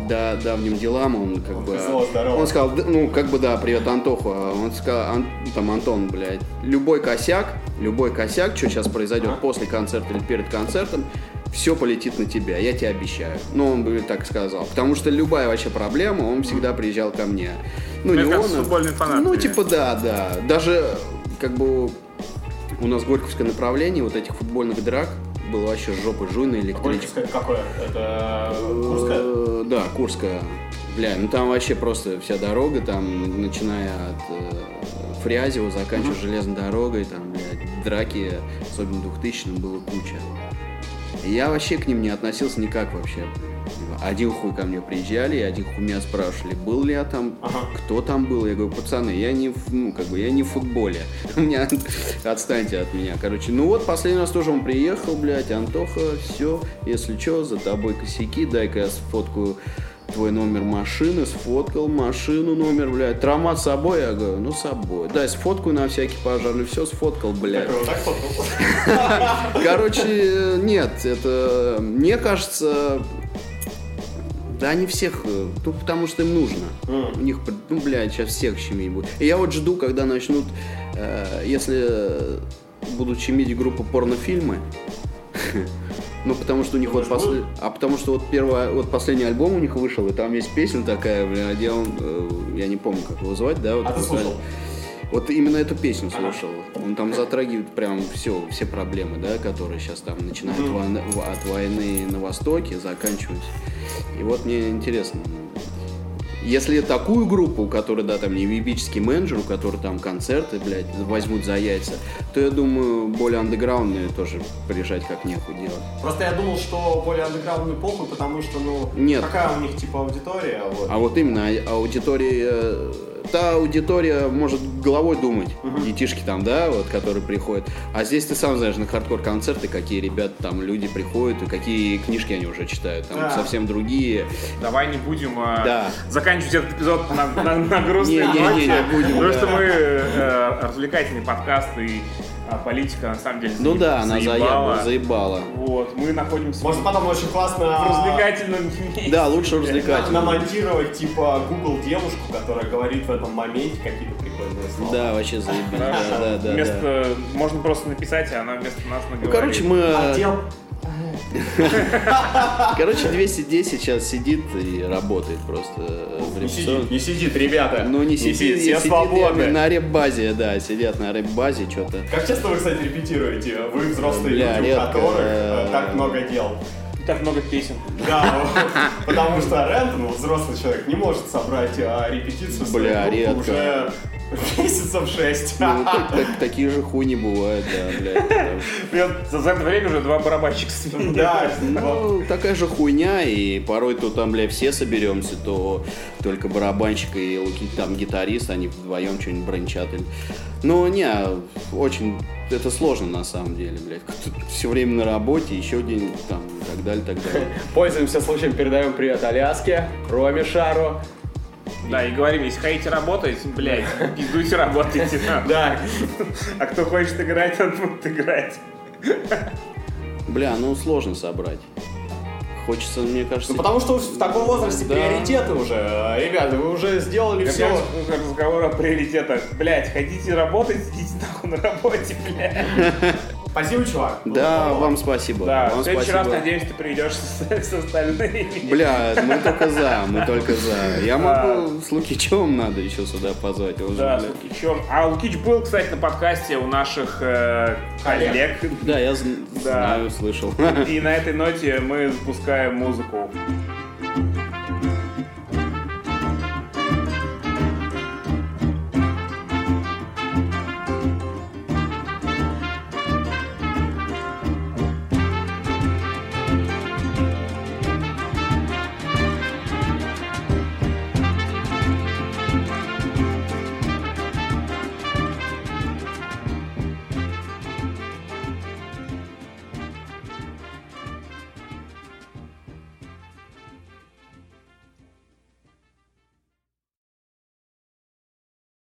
да, давним делам, он как бы... Зло, здорово. Он сказал, «Да, ну, как бы, да, привет, Антоху. А Он сказал, «Ан- там, Антон, блядь, любой косяк, любой косяк, что сейчас произойдет Ага. после концерта или перед концертом, все полетит на тебя, я тебе обещаю. Ну, он бы так сказал. Потому что любая вообще проблема, он всегда приезжал ко мне. Ну, Мне не кажется, он, а- футбольный фанат, Ну, типа, да, да. Даже, как бы, у нас Горьковское направление вот этих футбольных драк было вообще жопы жуй на электричке. Горьковское какое? Это Курское? Э, Да, Курская. Бля, ну там вообще просто вся дорога, там, начиная от э, Фрязева, заканчивая железной дорогой, там, блядь, драки, особенно 2000 было куча. Я вообще к ним не относился никак вообще. Один хуй ко мне приезжали, и один хуй меня спрашивали, был ли я там, Ага. кто там был. Я говорю, пацаны, я не, в- ну, как бы, я не в футболе. У меня, отстаньте от меня. Короче, ну вот, последний раз тоже он приехал, блядь, Антоха, все, если что, за тобой косяки, дай-ка я сфоткаю твой номер машины, сфоткал машину, номер, блядь, травмат с собой, я говорю, ну с собой. Дай сфоткаю на всякий пожарный, все сфоткал, блядь. Вот так фоткал? Короче, нет, это, мне кажется, да они всех, ну потому что им нужно. Мгм. У них, ну, блядь, сейчас всех щемить будет. И я вот жду, когда начнут, э, если будут щемить группу порнофильмы, ну, потому что у них вот Думаешь, после... А потому что вот первый, вот последний альбом у них вышел, и там есть песня такая, бля, где он, э, я не помню, как его звать, да? Вот А ты слушал? Вот именно эту песню Ага. слушал. Он там затрагивает прям все, все проблемы, да, которые сейчас там начинают Мгм. войны- от войны на Востоке, заканчиваясь. И вот мне интересно, если такую группу, у которой, да, там невебический менеджер, у которой там концерты, блядь, возьмут за яйца, то я думаю, более андеграундные тоже приезжать как нехуй делать. Просто я думал, что более андеграундный похуй, потому что, ну, Нет. какая у них, типа, аудитория, вот. А вот именно а- аудитория, э, та аудитория может головой думать, детишки там, да, вот, которые приходят. А здесь ты сам знаешь на хардкор-концерты, какие ребята там, люди приходят, и какие книжки они уже читают, там Да. совсем другие. Давай не будем а, Да. заканчивать этот эпизод на, на, на грустной ноте, потому что мы э, развлекательный подкаст и политика на самом деле Ну да, она заебала. заебала, заебала. Вот, мы находимся Может, потом очень в классно развлекательном месте. Да, лучше развлекательно. намонтировать, типа, Google девушку, которая говорит в этом моменте какие-то прикольные слова. Да, вообще заебись. Да, Да, да, вместо. Можно просто написать, а она вместо нас Ну, наговорит. короче, мы... Отдел Короче, 210 сейчас сидит и работает просто в не сидит, не сидит, ребята. Ну, не сидит, все сидит свободны. на рэп-базе, да, сидят на рэп-базе, что-то. Как часто вы, кстати, репетируете? Вы взрослые Бля, люди, у которых э, так много дел. так много песен. Да, потому что Рентон, взрослый человек, не может собрать а, репетицию Бля, редко. уже месяцев шесть. Ну, так- так- такие же хуйни бывают, да, блядь. за, это время уже два барабанщика сменил. Да, Ну, такая же хуйня, и порой то там, бля, все соберемся, то только барабанщик и там гитарист, они вдвоем что-нибудь брончат. Но не, очень, это сложно на самом деле, блядь. Все время на работе, еще день там, и так далее, так далее. Пользуемся случаем, передаем привет Аляске, Роме Шару. Да, и говорим, если хотите работать, блядь, пиздуйте, работайте. да. А кто хочет играть, тот будет играть. Бля, ну сложно собрать. Хочется, мне кажется... ну потому что в таком возрасте Да. приоритеты уже. Ребята, вы уже сделали все. Разговор о приоритетах. Блядь, хотите работать, идите нахуй на работе, блядь. Спасибо, чувак. Да, Ну, вам спасибо. Да, в вам следующий раз, спасибо. надеюсь, ты придешь с, с остальными. Бля, мы только за, мы только за. Я могу с Лукичевым надо еще сюда позвать. он Да, бля. Лукич. чёрт. А Лукич был, кстати, на подкасте у наших э, коллег. Да, я Да. знаю, слышал. И на этой ноте мы запускаем музыку.